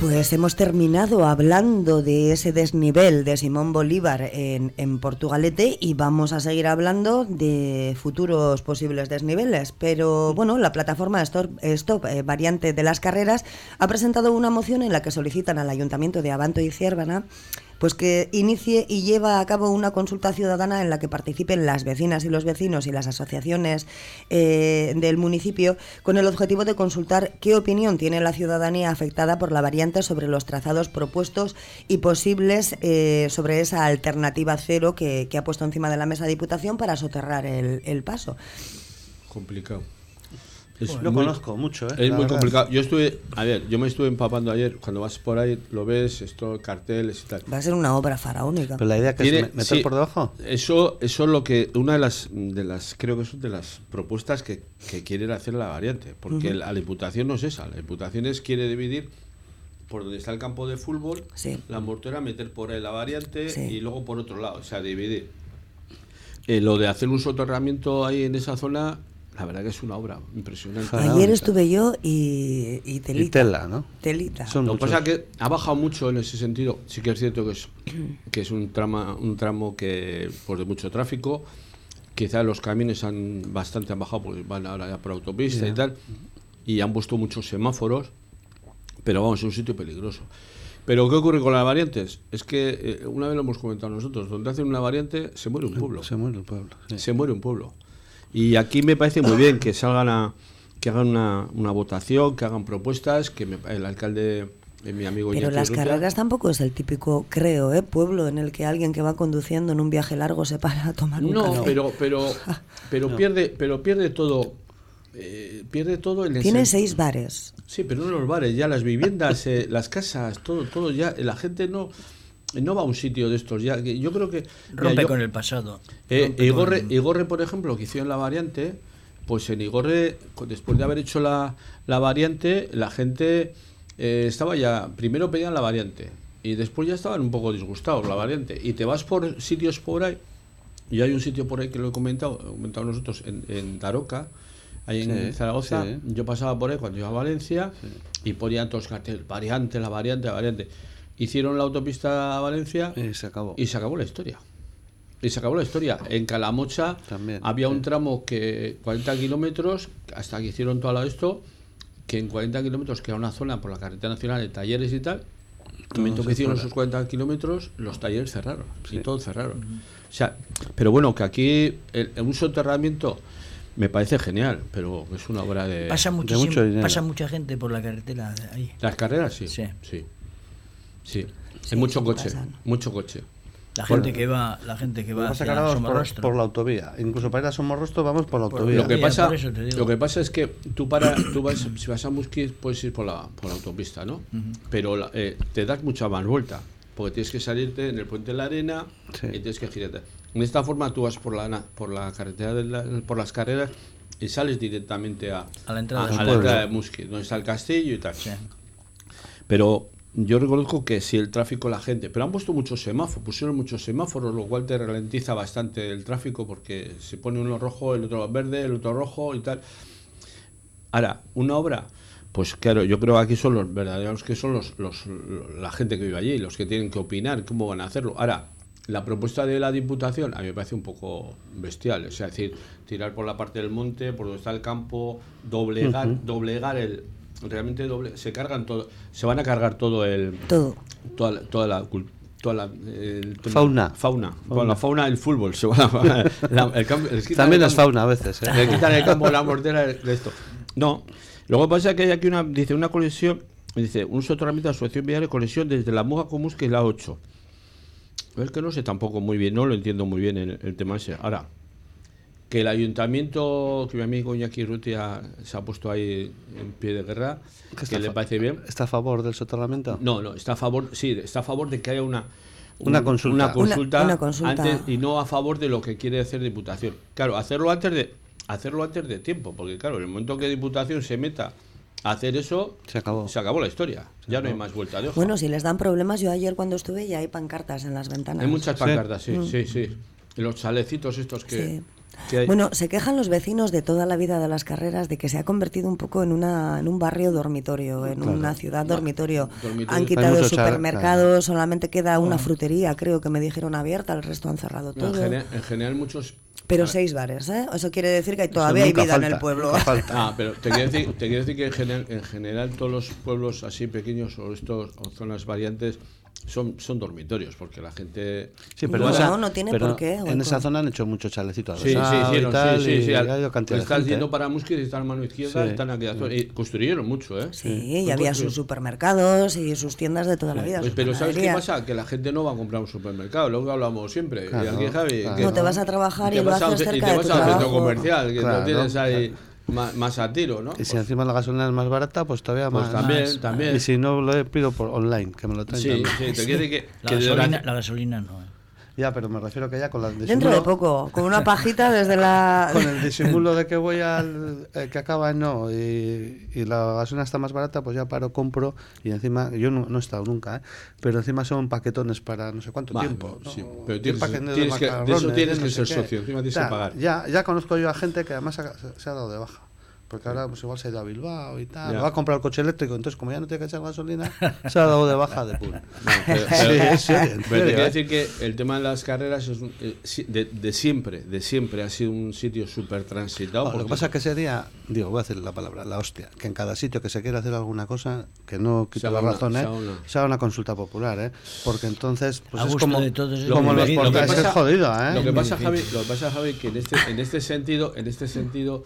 [SPEAKER 1] Pues hemos terminado hablando de ese desnivel de Simón Bolívar en, en, Portugalete y vamos a seguir hablando de futuros posibles desniveles. Pero bueno, la plataforma Stop, Stop eh, Variante de las Carreras ha presentado una moción en la que solicitan al Ayuntamiento de Abanto y Ciérvana pues que inicie y lleva a cabo una consulta ciudadana en la que participen las vecinas y los vecinos y las asociaciones eh, del municipio con el objetivo de consultar qué opinión tiene la ciudadanía afectada por la variante sobre los trazados propuestos y posibles eh, sobre esa alternativa cero que, ha puesto encima de la mesa de Diputación para soterrar el, el paso.
[SPEAKER 3] Complicado.
[SPEAKER 5] Es lo muy, conozco mucho, ¿eh?
[SPEAKER 3] Es la muy verdad. complicado. Yo estuve, a ver, yo me estuve empapando ayer. Cuando vas por ahí, lo ves, esto, carteles y tal.
[SPEAKER 1] Va a ser una obra faraónica.
[SPEAKER 5] Pero la idea que ¿Tiene, es meter sí, por debajo.
[SPEAKER 3] Eso, eso es lo que una de las, de las, creo que son de las propuestas que, que quieren hacer la variante, porque uh -huh. la diputación no es esa. La diputación es quiere dividir por donde está el campo de fútbol,
[SPEAKER 1] sí.
[SPEAKER 3] la mortera meter por ahí la variante sí. y luego por otro lado, o sea, dividir. Eh, lo de hacer un soterramiento ahí en esa zona la verdad que es una obra impresionante.
[SPEAKER 1] Ayer estuve yo y, y telita.
[SPEAKER 5] Y tela, ¿no?
[SPEAKER 1] Telita.
[SPEAKER 3] Son Lo que pasa es que ha bajado mucho en ese sentido. Sí que es cierto que es, que es un, trama, un tramo que pues de mucho tráfico. Quizás los camiones han bastante han bajado porque van ahora ya por autopista yeah. y tal. Y han puesto muchos semáforos. Pero vamos, es un sitio peligroso. Pero ¿qué ocurre con las variantes? Es que eh, una vez lo hemos comentado nosotros, donde hacen una variante se muere un pueblo.
[SPEAKER 5] Se muere un pueblo.
[SPEAKER 3] Sí. Se muere un pueblo. Y aquí me parece muy bien que salgan a que hagan una, una votación, que hagan propuestas, que me, el alcalde eh, mi amigo
[SPEAKER 1] Pero
[SPEAKER 3] Iñaki
[SPEAKER 1] las carreras tampoco es el típico, creo, ¿eh? pueblo en el que alguien que va conduciendo en un viaje largo se para a tomar un
[SPEAKER 3] No,
[SPEAKER 1] café.
[SPEAKER 3] pero pero pero
[SPEAKER 5] No.
[SPEAKER 3] pierde pero pierde todo eh, pierde todo el
[SPEAKER 1] Tiene seis bares.
[SPEAKER 3] Sí, pero no los bares, ya las viviendas, eh, las casas, todo todo ya la gente no no va a un sitio de estos ya. Yo creo que mira,
[SPEAKER 4] Rompe
[SPEAKER 3] yo-
[SPEAKER 4] con el pasado.
[SPEAKER 3] Eh, Igorre,
[SPEAKER 4] con-
[SPEAKER 3] Igorre, por ejemplo, que hicieron la variante, pues en Igorre, después de haber hecho la, la variante, la gente eh, estaba ya, primero pedían la variante y después ya estaban un poco disgustados la variante. Y te vas por sitios por ahí, y hay un sitio por ahí que lo he comentado, he comentado nosotros, en, en Daroca, ahí en Zaragoza,
[SPEAKER 5] sí.
[SPEAKER 3] yo pasaba por ahí cuando iba a Valencia y ponían todos carteles, variante, la variante, la variante. Hicieron la autopista a Valencia
[SPEAKER 5] Y se acabó.
[SPEAKER 3] y se acabó la historia. Y se acabó la historia. En Calamocha
[SPEAKER 5] También,
[SPEAKER 3] había un
[SPEAKER 5] sí.
[SPEAKER 3] tramo que 40 kilómetros, hasta que hicieron todo esto, que en 40 kilómetros, que era una zona por la carretera nacional de talleres y tal, el momento que hicieron
[SPEAKER 5] fuera.
[SPEAKER 3] esos 40 kilómetros, los talleres cerraron. Y
[SPEAKER 5] Sí.
[SPEAKER 3] todo cerraron. O sea, pero bueno, que aquí el, un soterramiento me parece genial, pero es una obra de...
[SPEAKER 4] Pasa, muchísimo-
[SPEAKER 5] mucho dinero.
[SPEAKER 4] pasa mucha gente por la carretera de ahí.
[SPEAKER 3] Las carreras, sí.
[SPEAKER 4] Sí.
[SPEAKER 3] Sí. Sí.
[SPEAKER 1] Sí,
[SPEAKER 3] Hay mucho
[SPEAKER 1] sí
[SPEAKER 3] coche.
[SPEAKER 1] pasan.
[SPEAKER 3] Mucho coche.
[SPEAKER 4] La
[SPEAKER 3] Bueno.
[SPEAKER 4] gente que va, la gente que va hacia
[SPEAKER 5] por, por la autovía. Incluso para ir a Somorrostro vamos por la autovía.
[SPEAKER 3] Lo que, pasa, lo que pasa es que tú para tú vas si vas a Musquis puedes ir por la, por la autopista, ¿no? Pero la- eh, te das mucha más vuelta, porque tienes que salirte en el puente de la arena
[SPEAKER 5] Sí.
[SPEAKER 3] y tienes que girarte. En esta forma tú vas por la por la carretera de la- por las carreras y sales directamente a,
[SPEAKER 4] A la entrada
[SPEAKER 3] a, a la entrada de Musquis, donde está el castillo y tal. Pero yo reconozco que si el tráfico, la gente, pero han puesto muchos semáforos, pusieron muchos semáforos, lo cual te ralentiza bastante el tráfico porque se pone uno rojo, el otro verde, el otro rojo y tal. Ahora, una obra, pues claro, yo creo que aquí son los verdaderos que son los, los, la gente que vive allí, los que tienen que opinar cómo van a hacerlo. Ahora, la propuesta de la Diputación a mí me parece un poco bestial, es decir, tirar por la parte del monte, por donde está el campo, doblegar, doblegar el realmente doble, se cargan todo, se van a cargar todo el
[SPEAKER 1] todo.
[SPEAKER 3] toda, la, toda la toda la
[SPEAKER 5] fauna.
[SPEAKER 3] fauna. Fauna. La fauna del fútbol se van a, la, el campo,
[SPEAKER 5] también es fauna a veces ¿eh?
[SPEAKER 3] le quitan el campo la mordera de esto. No. Luego pasa que hay aquí una dice una conexión dice un soterramiento de asociación viaria conexión desde la Muga Comus que es la 8 es que no sé tampoco muy bien no lo entiendo muy bien el, el tema ese. Ahora que el ayuntamiento, que mi amigo Iñaki Rutia se ha puesto ahí en pie de guerra, que le parece bien.
[SPEAKER 5] ¿Está a favor del soterramiento?
[SPEAKER 3] No, no, está a favor, sí, está a favor de que haya una,
[SPEAKER 5] una consulta,
[SPEAKER 3] una consulta,
[SPEAKER 1] una, una consulta.
[SPEAKER 3] Antes, y no a favor de lo que quiere hacer Diputación. Claro, hacerlo antes de hacerlo antes de tiempo, porque claro, en el momento que Diputación se meta a hacer eso,
[SPEAKER 5] se acabó,
[SPEAKER 3] se acabó la historia. Se ya acabó. no hay más vuelta de hoja.
[SPEAKER 1] Bueno, si les dan problemas, yo ayer cuando estuve ya hay pancartas en las ventanas.
[SPEAKER 3] Hay muchas pancartas, sí, sí, sí. sí. Los chalecitos estos que...
[SPEAKER 1] Sí. Bueno, se quejan los vecinos de toda la vida de las carreras de que se ha convertido un poco en una en un barrio dormitorio, en claro. una ciudad dormitorio. dormitorio. Han quitado el supermercado, claro. solamente queda una frutería, creo que me dijeron abierta, el resto han cerrado todo.
[SPEAKER 3] En general, en general muchos
[SPEAKER 1] pero seis bares, ¿eh? Eso quiere decir que todavía hay vida
[SPEAKER 5] falta,
[SPEAKER 1] en el pueblo.
[SPEAKER 3] Ah, pero te quiero decir, te quiero decir que en general, en general todos los pueblos así pequeños o estos o zonas variantes son, son dormitorios, porque la gente...
[SPEAKER 5] Sí, pero,
[SPEAKER 1] no,
[SPEAKER 5] esa,
[SPEAKER 1] no, no tiene
[SPEAKER 5] pero
[SPEAKER 1] por qué.
[SPEAKER 5] En esa zona han hecho muchos chalecitos.
[SPEAKER 3] Sí, sí, sí, no,
[SPEAKER 5] tal,
[SPEAKER 3] sí, sí, sí,
[SPEAKER 5] y
[SPEAKER 3] Estás yendo para Musquis y están a mano izquierda,
[SPEAKER 5] Sí.
[SPEAKER 3] están aquí. Y construyeron mucho, ¿eh?
[SPEAKER 1] Sí, y había sus supermercados y sus tiendas de toda la vida.
[SPEAKER 3] Pues, pero ¿sabes qué pasa? Que la gente no va a comprar un supermercado, lo que hablamos siempre.
[SPEAKER 5] Claro,
[SPEAKER 3] y aquí, Javi,
[SPEAKER 5] claro.
[SPEAKER 3] que
[SPEAKER 1] No te vas a trabajar y
[SPEAKER 3] te
[SPEAKER 1] lo
[SPEAKER 3] vas a-
[SPEAKER 1] haces
[SPEAKER 3] y
[SPEAKER 1] cerca
[SPEAKER 3] te
[SPEAKER 1] de
[SPEAKER 3] vas
[SPEAKER 1] tu
[SPEAKER 3] al centro
[SPEAKER 1] trabajo.
[SPEAKER 3] comercial, que
[SPEAKER 5] Claro,
[SPEAKER 3] no tienes ahí más, más a tiro, ¿no?
[SPEAKER 5] Y si encima la gasolina es más barata, pues todavía
[SPEAKER 3] Pues
[SPEAKER 5] más.
[SPEAKER 3] también,
[SPEAKER 5] más.
[SPEAKER 3] también.
[SPEAKER 5] Y si no, lo pido por online, que me lo traen
[SPEAKER 3] Sí,
[SPEAKER 5] también.
[SPEAKER 3] sí, te quiere decir que,
[SPEAKER 4] La
[SPEAKER 3] que
[SPEAKER 4] gasolina,
[SPEAKER 3] durante-
[SPEAKER 4] la gasolina no. ¿eh?
[SPEAKER 5] Ya, pero me refiero que ya con la
[SPEAKER 1] Dentro de poco, con una pajita desde la...
[SPEAKER 5] Con el disimulo de que voy al eh, que acaba en no y, y la gasolina está más barata, pues ya paro, compro y encima, yo no, no he estado nunca, ¿eh? pero encima son paquetones para no sé cuánto
[SPEAKER 3] Vale,
[SPEAKER 5] tiempo. ¿no?
[SPEAKER 3] sí, pero tienes- que- de eso
[SPEAKER 5] macarrones,
[SPEAKER 3] tienes
[SPEAKER 5] no
[SPEAKER 3] que
[SPEAKER 5] sé
[SPEAKER 3] ser
[SPEAKER 5] qué.
[SPEAKER 3] socio, encima tienes
[SPEAKER 5] Ya,
[SPEAKER 3] que pagar.
[SPEAKER 5] Ya, ya conozco yo a gente que además ha- se ha dado de baja. Porque ahora pues igual se ha ido a Bilbao y tal.
[SPEAKER 3] Ya.
[SPEAKER 5] Va a comprar el coche eléctrico, entonces como ya no tiene que echar gasolina, se ha dado de baja de pool.
[SPEAKER 3] pero-
[SPEAKER 5] Sí,
[SPEAKER 3] pero-
[SPEAKER 5] sí,
[SPEAKER 3] Pero te quiero
[SPEAKER 5] ¿eh?
[SPEAKER 3] decir que el tema de las carreras es un- eh, de, de siempre, de siempre ha sido un sitio súper transitado.
[SPEAKER 5] No, lo que pasa es que sería, digo, voy a decir la palabra, la hostia, que en cada sitio que se quiera hacer alguna cosa, que no quita la
[SPEAKER 3] una-
[SPEAKER 5] razón,
[SPEAKER 3] se
[SPEAKER 5] ¿eh?
[SPEAKER 3] haga una-
[SPEAKER 5] se haga una consulta popular, ¿eh? Porque entonces, pues
[SPEAKER 4] A
[SPEAKER 5] es como,
[SPEAKER 4] de todos,
[SPEAKER 5] como los portales, es jodido, ¿eh?
[SPEAKER 3] Lo que pasa. Javi, lo que pasa, Javi, que en este, en este sentido, en este sentido,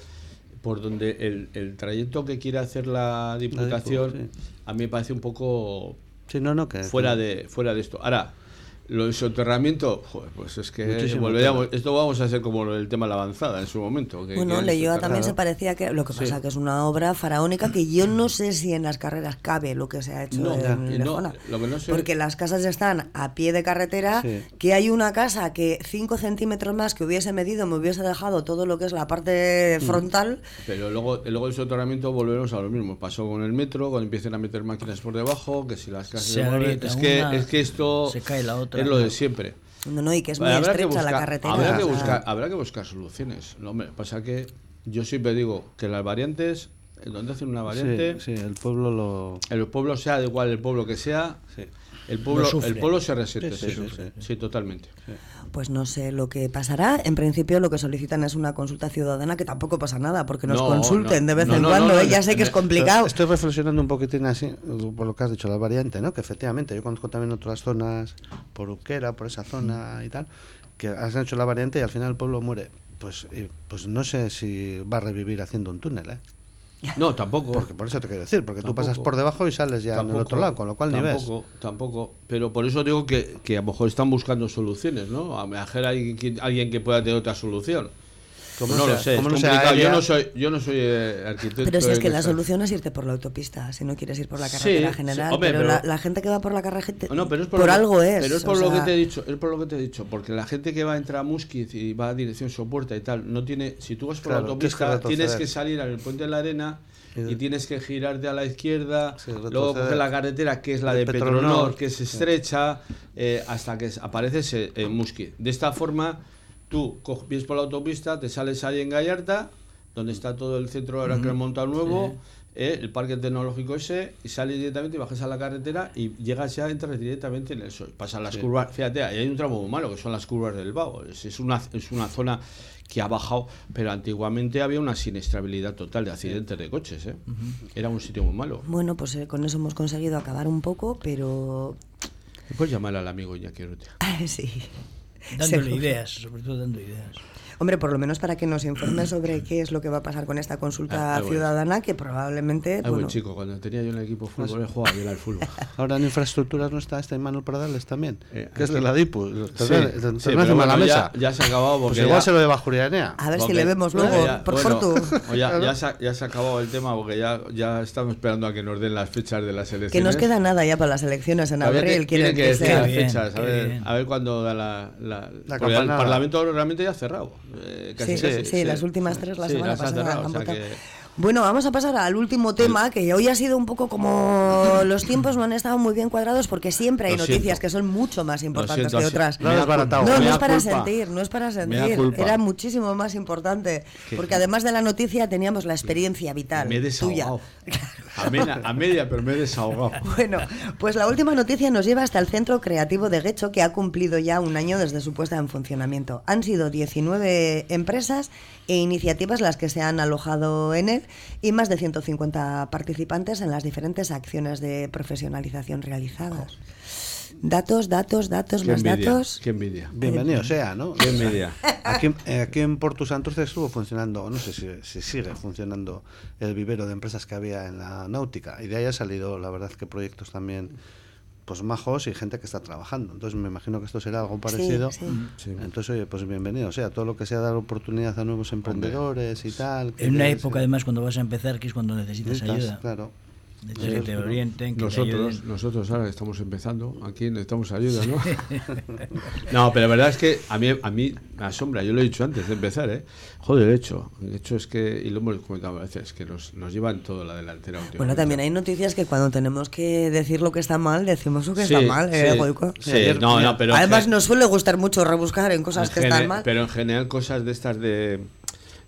[SPEAKER 3] por donde el, el trayecto que quiere hacer la Diputación,
[SPEAKER 5] Dipu,
[SPEAKER 3] a mí me parece un poco
[SPEAKER 5] Sí, no, no, que...
[SPEAKER 3] fuera de fuera de esto. Ahora, lo del soterramiento, joder, pues es que
[SPEAKER 5] Muchísimo
[SPEAKER 3] volveríamos, esto vamos a ser como del tema de la avanzada en su momento. que
[SPEAKER 1] Bueno, Leyoa también se parecía que lo que pasa que es una obra faraónica que yo no sé si en las carreras cabe lo que se ha hecho
[SPEAKER 3] No,
[SPEAKER 1] en
[SPEAKER 3] no, lo que no sé-
[SPEAKER 1] Porque las casas están a pie de carretera,
[SPEAKER 5] Sí.
[SPEAKER 1] que hay una casa que 5 centímetros más que hubiese medido me hubiese dejado todo lo que es la parte
[SPEAKER 3] Mm.
[SPEAKER 1] frontal.
[SPEAKER 3] Pero luego, luego el soterramiento volvemos a lo mismo. Pasó con el metro, cuando empiezan a meter máquinas por debajo, que si las casas
[SPEAKER 4] Se
[SPEAKER 3] se mueven-
[SPEAKER 4] agrieta
[SPEAKER 3] es que
[SPEAKER 4] una,
[SPEAKER 3] es que esto
[SPEAKER 4] se cae la otra.
[SPEAKER 3] Es lo de siempre.
[SPEAKER 1] No, no, y que es muy
[SPEAKER 3] Habrá que
[SPEAKER 1] estrecha la
[SPEAKER 3] buscar-
[SPEAKER 1] carretera.
[SPEAKER 3] Habrá que buscar, habrá que buscar soluciones. No, hombre, pasa que yo siempre digo que las variantes, donde hacen una variante,
[SPEAKER 5] Sí, sí, el pueblo lo...
[SPEAKER 3] el pueblo sea da igual el pueblo que sea,
[SPEAKER 5] Sí.
[SPEAKER 3] el pueblo, el pueblo se resiste,
[SPEAKER 5] Sí,
[SPEAKER 3] sí,
[SPEAKER 5] sí,
[SPEAKER 3] sí,
[SPEAKER 5] sí,
[SPEAKER 3] sí, totalmente.
[SPEAKER 1] Pues no sé lo que pasará. En principio lo que solicitan es una consulta ciudadana, que tampoco pasa nada, porque nos
[SPEAKER 3] No,
[SPEAKER 1] consulten
[SPEAKER 3] no,
[SPEAKER 1] de vez
[SPEAKER 3] no,
[SPEAKER 1] en
[SPEAKER 3] no,
[SPEAKER 1] cuando.
[SPEAKER 3] no,
[SPEAKER 1] ¿eh?
[SPEAKER 3] no,
[SPEAKER 1] ya sé que es complicado.
[SPEAKER 5] Estoy reflexionando un poquitín así, por lo que has dicho, las variantes, ¿no? Que efectivamente, yo conozco también otras zonas, por Uquera, por esa zona y tal, que has hecho la variante y al final el pueblo muere. Pues, y- pues no sé si va a revivir haciendo un túnel, ¿eh?
[SPEAKER 3] No, tampoco.
[SPEAKER 5] Porque por eso te quiero decir, porque tú
[SPEAKER 3] Tampoco.
[SPEAKER 5] pasas por debajo y sales ya en el otro lado, con lo cual ni ves.
[SPEAKER 3] tampoco, Tampoco, pero por eso digo que, que a lo mejor están buscando soluciones, ¿no? A lo mejor hay alguien que pueda tener otra solución. Como no, lo sé, es complicado. Yo no soy, yo no soy eh, arquitecto.
[SPEAKER 1] Pero si es que la solución es irte por la autopista, si no quieres ir por la carretera general. pero, la, gente que va por la carretera no, pero es por, algo es.
[SPEAKER 3] Pero es por lo que te he dicho, es por lo que te he dicho, porque la gente que va a entrar a Musquiz y va a dirección Sopuerta y tal, no tiene, si tú vas por la autopista, tienes que salir al puente de la arena y tienes que girarte a la izquierda, luego coger la carretera que es la de, Petronor, que es estrecha, eh, hasta que apareces en Musquiz. De esta forma Tú vienes por la autopista, te sales ahí en Gallarta, donde está todo el centro ahora que han montado nuevo, eh, el parque tecnológico ese, y sales directamente y bajas a la carretera y llegas ya, entras directamente en el sol. Pasan las curvas, fíjate, ahí hay un tramo muy malo, que son las curvas del Vago. Es, una, es una zona que ha bajado, pero antiguamente había una siniestrabilidad total de accidentes de coches. ¿eh? Era un sitio muy malo.
[SPEAKER 1] Bueno, pues eh, con eso hemos conseguido acabar un poco, pero...
[SPEAKER 3] Puedes llamar al amigo Iñaki Urrutia.
[SPEAKER 1] sí.
[SPEAKER 4] Dándole ideas, sobre todo dando ideas.
[SPEAKER 1] Hombre, por lo menos para que nos informe sobre qué es lo que va a pasar con esta consulta ah, ciudadana, que probablemente.
[SPEAKER 3] Ah, bueno, chico, cuando tenía yo un equipo de fútbol, he jugado bien al fútbol.
[SPEAKER 5] Ahora en infraestructuras no está este Manuel para darles también, eh, que es de la DIPU.
[SPEAKER 3] Sí, sí, pero bueno, la mesa. Ya, se ha acabado. Porque
[SPEAKER 5] pues igual se lo de Bajurianea.
[SPEAKER 1] A ver si le vemos luego, por bueno,
[SPEAKER 3] Ya, ya, se ha, ya, se ha, acabado el tema porque ya, ya estamos esperando a que nos den las fechas de las elecciones.
[SPEAKER 1] Que nos queda nada ya para las elecciones en abril.
[SPEAKER 3] Quieren que, que las fechas, a ver, a ver cuándo da la. la, el Parlamento realmente ya ha cerrado. Eh, casi
[SPEAKER 1] sí, las últimas tres la semana pasada. Bueno, vamos a pasar al último tema, que hoy ha sido un poco como los tiempos no han estado muy bien cuadrados porque siempre hay noticias que son mucho más importantes que otras.
[SPEAKER 5] No,
[SPEAKER 1] no, es para sentir, no es para sentir. Era muchísimo más importante. Porque además de la noticia teníamos la experiencia vital
[SPEAKER 3] me he
[SPEAKER 1] tuya.
[SPEAKER 3] A, media, a media, pero me he desahogado.
[SPEAKER 1] Bueno, pues la última noticia nos lleva hasta el Centro Creativo de Guecho, que ha cumplido ya un año desde su puesta en funcionamiento. Han sido 19 empresas e iniciativas las que se han alojado en él y más de 150 participantes en las diferentes acciones de profesionalización realizadas. Datos, datos, datos, más datos.
[SPEAKER 3] Qué envidia.
[SPEAKER 5] Bienvenido sea, ¿no?
[SPEAKER 3] Qué envidia.
[SPEAKER 5] Aquí, eh, aquí en Porto Santos estuvo funcionando, no sé si, si, sigue funcionando el vivero de empresas que había en la náutica. Y de ahí ha salido, la verdad, que proyectos también pues majos y gente que está trabajando. Entonces me imagino que esto será algo parecido. Entonces, oye, pues bienvenido. O sea, todo lo que sea dar oportunidad a nuevos emprendedores y tal.
[SPEAKER 4] En una época, además, cuando vas a empezar, que es cuando necesitas ayuda.
[SPEAKER 5] Claro
[SPEAKER 4] que te orienten,
[SPEAKER 3] nosotros, nosotros ahora estamos empezando, aquí necesitamos ayuda, ¿no? no, pero la verdad es que a mí, a mí me asombra, yo lo he dicho antes de empezar, ¿eh? Joder, de hecho, de hecho es que, y lo hemos comentado a veces, que nos, nos llevan toda la delantera.
[SPEAKER 1] Bueno, también hay noticias que cuando tenemos que decir lo que está mal, decimos lo que está mal, ¿eh,
[SPEAKER 3] sí, no, no, pero
[SPEAKER 1] Además nos suele gustar mucho rebuscar en cosas que están mal.
[SPEAKER 3] Pero en general cosas de estas de,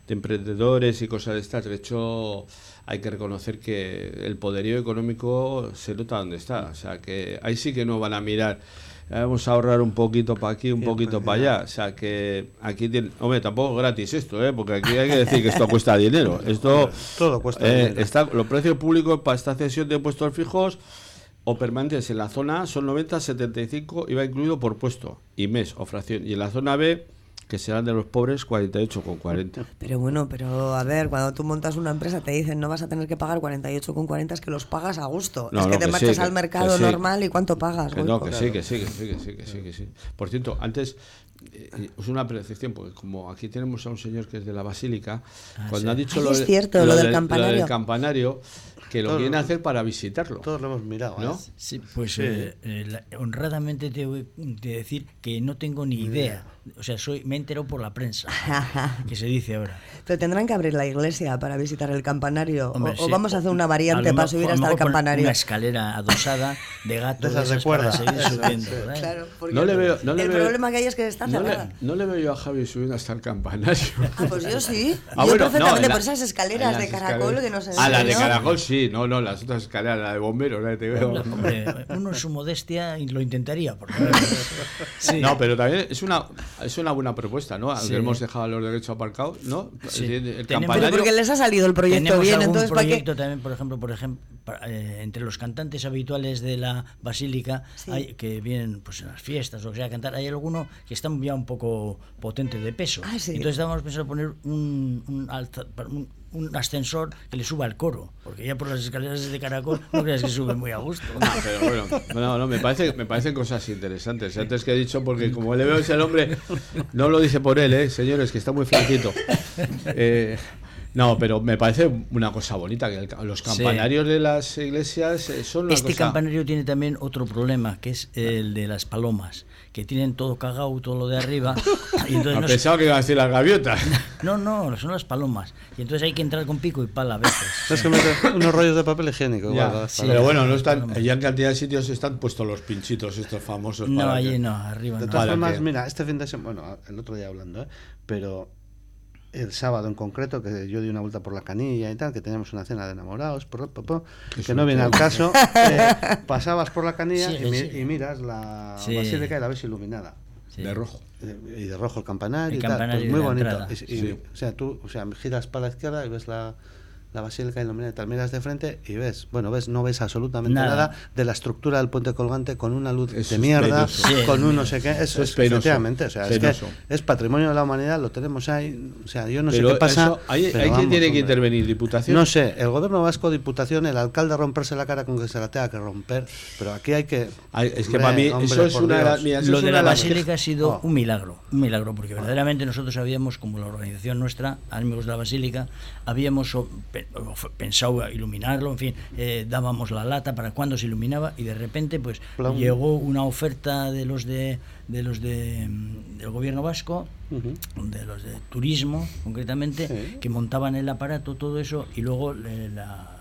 [SPEAKER 3] de emprendedores y cosas de estas, de hecho hay que reconocer que el poderío económico se nota donde está. O sea, que ahí sí que no van a mirar. Vamos a ahorrar un poquito para aquí, un poquito para allá. O sea, que aquí tiene. Hombre, tampoco es gratis esto, ¿eh? porque aquí hay que decir que esto cuesta dinero. Esto.
[SPEAKER 5] Todo cuesta
[SPEAKER 3] eh, Está, los precios públicos para esta cesión de puestos fijos o permanentes en la zona son 90, 75 y va incluido por puesto y mes o fracción. Y en la zona B que serán de los pobres 48 con 40.
[SPEAKER 1] Pero bueno, pero a ver, cuando tú montas una empresa te dicen no vas a tener que pagar 48 con 40, es que los pagas a gusto. es que te marchas al mercado normal y cuánto pagas.
[SPEAKER 3] no, que sí, que sí, que sí, que sí, que sí, que sí. Por cierto, antes eh, es una percepción, porque como aquí tenemos a un señor que es de la Basílica, ah, cuando ha dicho
[SPEAKER 1] lo, es cierto, lo, del, campanario.
[SPEAKER 3] Lo del campanario que lo viene a hacer para visitarlo.
[SPEAKER 5] Todos lo hemos mirado, ¿no? ¿eh?
[SPEAKER 4] Sí, pues eh, honradamente te voy a decir que no tengo ni idea o sea, soy, me entero por la prensa, que se dice ahora.
[SPEAKER 1] Pero tendrán que abrir la iglesia para visitar el campanario. o, vamos a hacer una variante para subir hasta el campanario.
[SPEAKER 4] Una escalera adosada de gatos de esas para seguir subiendo.
[SPEAKER 3] Claro, no le veo, no
[SPEAKER 1] el problema que hay es que está cerrada.
[SPEAKER 3] No le, veo yo a Javi subiendo hasta el campanario.
[SPEAKER 1] Ah, pues yo sí. Ah, yo perfectamente por esas escaleras de caracol que no sé.
[SPEAKER 3] Ah, la de caracol sí. No, no, las otras escaleras, la de bomberos, la que te veo.
[SPEAKER 4] uno en su modestia lo intentaría.
[SPEAKER 3] No, pero también es una es una buena propuesta, ¿no? Aunque hemos dejado los derechos aparcados, ¿no?
[SPEAKER 1] El, campanario... porque les ha salido el proyecto bien, entonces
[SPEAKER 4] proyecto también, por ejemplo, por ejemplo, eh, entre los cantantes habituales de la basílica, hay, que vienen pues en las fiestas o que sea a cantar, hay alguno que está ya un poco potente de peso.
[SPEAKER 1] Ah,
[SPEAKER 4] entonces estábamos pensando poner un, un, un ascensor que le suba al coro, porque ya por las escaleras de caracol no creas que sube muy a gusto.
[SPEAKER 3] No, pero bueno, no, no, me, parece, me parecen cosas interesantes. Antes que he dicho, porque como le veo ese hombre, no lo dice por él, ¿eh? señores, que está muy flaquito. Eh, no, pero me parece una cosa bonita, que los campanarios de las iglesias eh, son una
[SPEAKER 4] Este campanario tiene también otro problema, que es el de las palomas, que tienen todo cagado, todo lo de arriba.
[SPEAKER 3] Y entonces no pensaba que iba a decir las gaviotas.
[SPEAKER 4] No, no, son las palomas. Y entonces hay que entrar con pico y pala a veces.
[SPEAKER 5] Es que meter unos rollos de papel higiénico.
[SPEAKER 3] pero bueno, no están, ya en cantidad de sitios están puestos los pinchitos estos famosos.
[SPEAKER 4] No, allí no, arriba
[SPEAKER 5] De todas formas, mira, este fin de semana, bueno, el otro día hablando, ¿eh? pero el sábado en concreto, que yo di una vuelta por la canilla y tal, que teníamos una cena de enamorados, que no viene al caso, eh, pasabas por la canilla y, miras la basílica y la ves iluminada.
[SPEAKER 3] De rojo.
[SPEAKER 5] Y de rojo el campanario, y tal. Pues muy bonito. o sea, tú o sea, giras para la izquierda y ves la, la Basílica iluminada, te miras de frente y ves, bueno, ves, no ves absolutamente nada, de la estructura del puente colgante con una luz de mierda, con un no sé qué, eso es, efectivamente, o sea, es, que es patrimonio de la humanidad, lo tenemos ahí, o sea, yo no sé qué pasa.
[SPEAKER 3] ¿Hay, quien tiene que intervenir? ¿Diputación?
[SPEAKER 5] No sé, el gobierno vasco, diputación, el alcalde romperse la cara con que se la tenga que romper, pero aquí hay que.
[SPEAKER 3] es que para mí, eso es una.
[SPEAKER 4] lo de la Basílica ha sido oh. un milagro, un milagro, porque verdaderamente nosotros habíamos, como la organización nuestra, Amigos de la Basílica, habíamos pensaba iluminarlo, en fin, eh, dábamos la lata para cuando se iluminaba y de repente pues llegó una oferta de los de, de los de, mm, del gobierno vasco, de los de turismo concretamente, que montaban el aparato, todo eso y luego la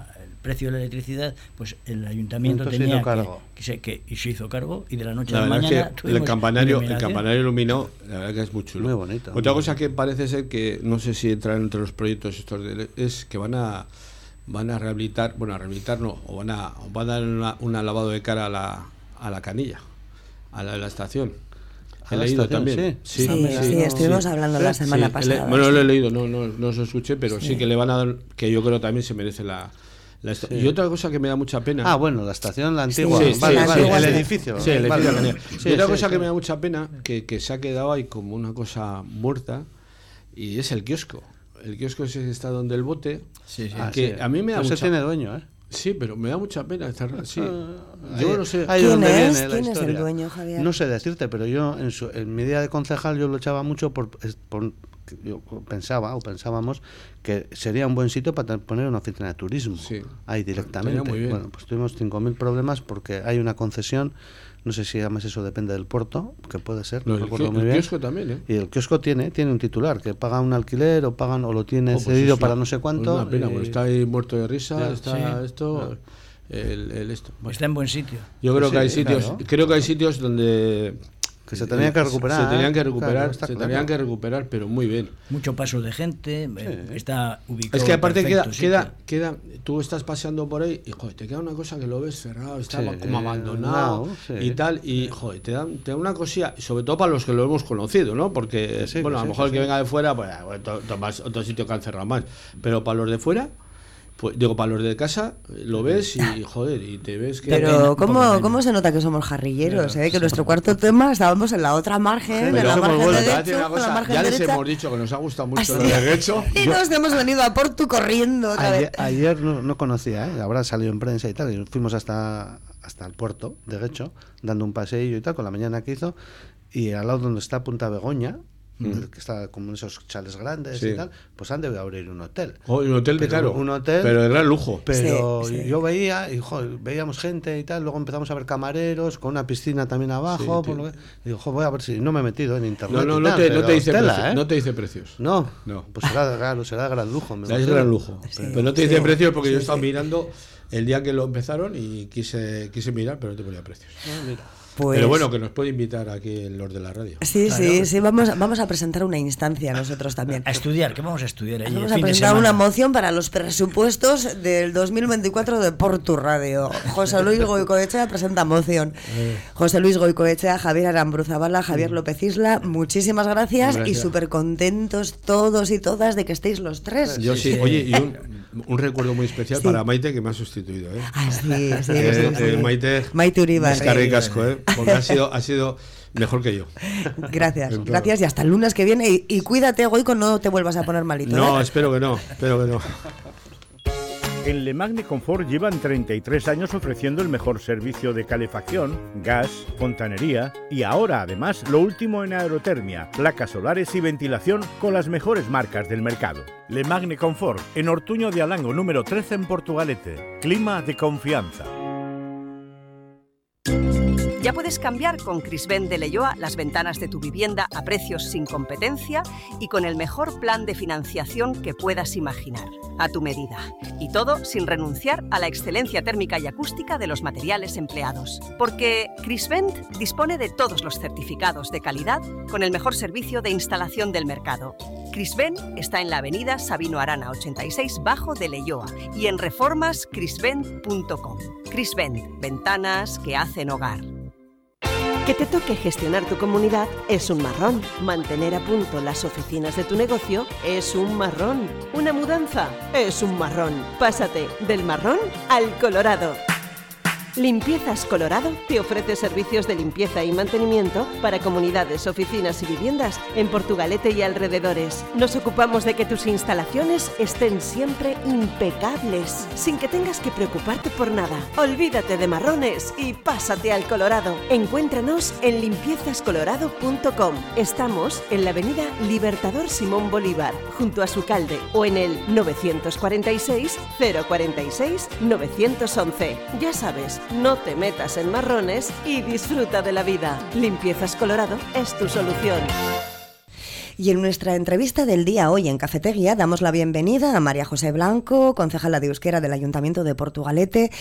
[SPEAKER 4] precio de la electricidad, pues el ayuntamiento tenía cargo. Que, se, que, y se hizo cargo y de la noche a la mañana
[SPEAKER 3] el campanario el campanario iluminó la verdad que es muy chulo.
[SPEAKER 5] Muy bonito.
[SPEAKER 3] Otra cosa que parece ser que no sé si entrar entre los proyectos estos es que van a van a rehabilitar, bueno, a rehabilitar no, o van a, van a dar una, lavado de cara a la, a la canilla, a la, la estación. He leído también.
[SPEAKER 1] Sí, sí, estuvimos hablando la semana pasada.
[SPEAKER 3] bueno, lo he leído, no, no, no os escuché, pero sí. que le van a dar, que yo creo también se merece la, y otra cosa que me da mucha pena.
[SPEAKER 5] Ah, bueno, la estación, la antigua. el edificio.
[SPEAKER 3] Sí, el edificio. y otra cosa que me da mucha pena, que, que se ha quedado ahí como una cosa muerta, y es el kiosco. El kiosco ese está donde el bote. Sí, sí. Que a mí me da
[SPEAKER 5] pues mucha... tiene dueño, ¿eh?
[SPEAKER 3] Sí, pero me da mucha pena estar. Sí. Ah, yo no sé.
[SPEAKER 1] ¿Quién, es? ¿Quién es el dueño, Javier?
[SPEAKER 5] No sé decirte, pero yo en, su, en mi día de concejal yo lo echaba mucho por, por yo pensaba o pensábamos que sería un buen sitio para poner una oficina de turismo ahí directamente. Bueno, pues tuvimos 5.000 problemas porque hay una concesión, no sé si además eso depende del puerto, que puede ser,
[SPEAKER 3] no, el, kiosco también, ¿eh?
[SPEAKER 5] Y el kiosco tiene tiene un titular que paga un alquiler o pagan o lo tiene oh, pues cedido para no sé cuánto.
[SPEAKER 3] Una pena, está ahí muerto de risa, está esto el, esto.
[SPEAKER 4] Está en buen sitio.
[SPEAKER 3] Yo creo que hay sitios, creo que hay sitios donde
[SPEAKER 5] que se tenían que recuperar.
[SPEAKER 3] Se tenían que recuperar, se tenían que recuperar, pero muy bien.
[SPEAKER 4] Mucho paso de gente, eh, está ubicado.
[SPEAKER 3] Es que aparte queda, queda, queda, tú estás paseando por ahí y joder, te queda una cosa que lo ves cerrado, está como abandonado y tal, y joder, te da, te da una cosilla, sobre todo para los que lo hemos conocido, ¿no? Porque, bueno, a lo mejor el que venga de fuera, pues otro sitio que han cerrado más, pero para los de fuera pues digo, para los de casa, lo ves y joder, y te ves que.
[SPEAKER 1] Pero, ¿cómo, ¿cómo se nota que somos jarrilleros? eh? Que nuestro cuarto tema estábamos en la otra margen, de la margen derecho,
[SPEAKER 3] Ya les hemos dicho que nos ha gustado mucho lo de derecho.
[SPEAKER 1] Y nos hemos venido a Porto corriendo. Otra
[SPEAKER 5] ayer,
[SPEAKER 1] vez.
[SPEAKER 5] ayer no, no, conocía, ¿eh? habrá salido en prensa y tal, y fuimos hasta, hasta el puerto de Guecho, dando un paseillo y tal, con la mañana que hizo, y al lado donde está Punta Begoña, Mm. que está como esos chales grandes y tal, pues han de abrir un hotel.
[SPEAKER 3] Oh, un hotel de claro.
[SPEAKER 5] Un hotel.
[SPEAKER 3] Pero de gran lujo.
[SPEAKER 5] Pero yo veía, y veíamos gente y tal, luego empezamos a ver camareros con una piscina también abajo. y digo, voy a ver si no me he metido en internet.
[SPEAKER 3] No, no, no, te, no, te, dice precios, ¿eh? no te dice precios.
[SPEAKER 5] No, no. Pues será, claro, será gran lujo.
[SPEAKER 3] es gran lujo. Pero no te dice precios porque yo estaba mirando el día que lo empezaron y quise, quise mirar, pero no te ponía precios. Ah, mira. Pero pues bueno, que nos puede invitar aquí los de la radio.
[SPEAKER 1] Sí, sí, sí, vamos, vamos a presentar una instancia nosotros también.
[SPEAKER 4] A estudiar, ¿qué vamos a estudiar ahí?
[SPEAKER 1] Vamos a presentar una moción para los presupuestos del 2024 de Portu Radio. José Luis Goicoechea presenta moción. Eh. José Luis Goicoechea, Javier Arambruzabala, Javier. López Isla, muchísimas gracias, y súper contentos todos y todas de que estéis los tres.
[SPEAKER 3] Yo sí, oye, y un, recuerdo muy especial para Maite que me ha sustituido. ¿eh?
[SPEAKER 1] Ah, sí, sí.
[SPEAKER 3] Eh, Maite,
[SPEAKER 1] Maite Uribe.
[SPEAKER 3] Es casco, ¿eh? Porque ha sido, ha sido mejor que yo.
[SPEAKER 1] Gracias, gracias y hasta el lunes que viene. Y, y cuídate, Goico, no te vuelvas a poner malito.
[SPEAKER 3] No,
[SPEAKER 1] ¿eh?
[SPEAKER 3] espero que no, espero que no.
[SPEAKER 6] En Le Magne Confort llevan 33 años ofreciendo el mejor servicio de calefacción, gas, fontanería y ahora además lo último en aerotermia, placas solares y ventilación con las mejores marcas del mercado. Le Magne Confort en Ortuño de Alango número 13 en Portugalete. Clima de confianza.
[SPEAKER 9] Ya puedes cambiar con Crisben de Leyoa las ventanas de tu vivienda a precios sin competencia y con el mejor plan de financiación que puedas imaginar, a tu medida. Y todo sin renunciar a la excelencia térmica y acústica de los materiales empleados. Porque Crisvent dispone de todos los certificados de calidad con el mejor servicio de instalación del mercado. Crisvent está en la avenida Sabino Arana 86 bajo de Leyoa y en reformascrisvent.com. Crisvent, ventanas que hacen hogar. Que te toque gestionar tu comunidad es un marrón. Mantener a punto las oficinas de tu negocio es un marrón. Una mudanza es un marrón. Pásate del marrón al colorado. Limpiezas Colorado te ofrece servicios de limpieza y mantenimiento para comunidades, oficinas y viviendas en Portugalete y alrededores. Nos ocupamos de que tus instalaciones estén siempre impecables, sin que tengas que preocuparte por nada. Olvídate de marrones y pásate al Colorado. Encuéntranos en limpiezascolorado.com. Estamos en la avenida Libertador Simón Bolívar, junto a su calde, o en el 946 046 911. Ya sabes, no te metas en marrones y disfruta de la vida. Limpiezas Colorado es tu solución.
[SPEAKER 1] Y en nuestra entrevista del día hoy en Cafetería damos la bienvenida a María José Blanco, concejala de Euskera del Ayuntamiento de Portugalete,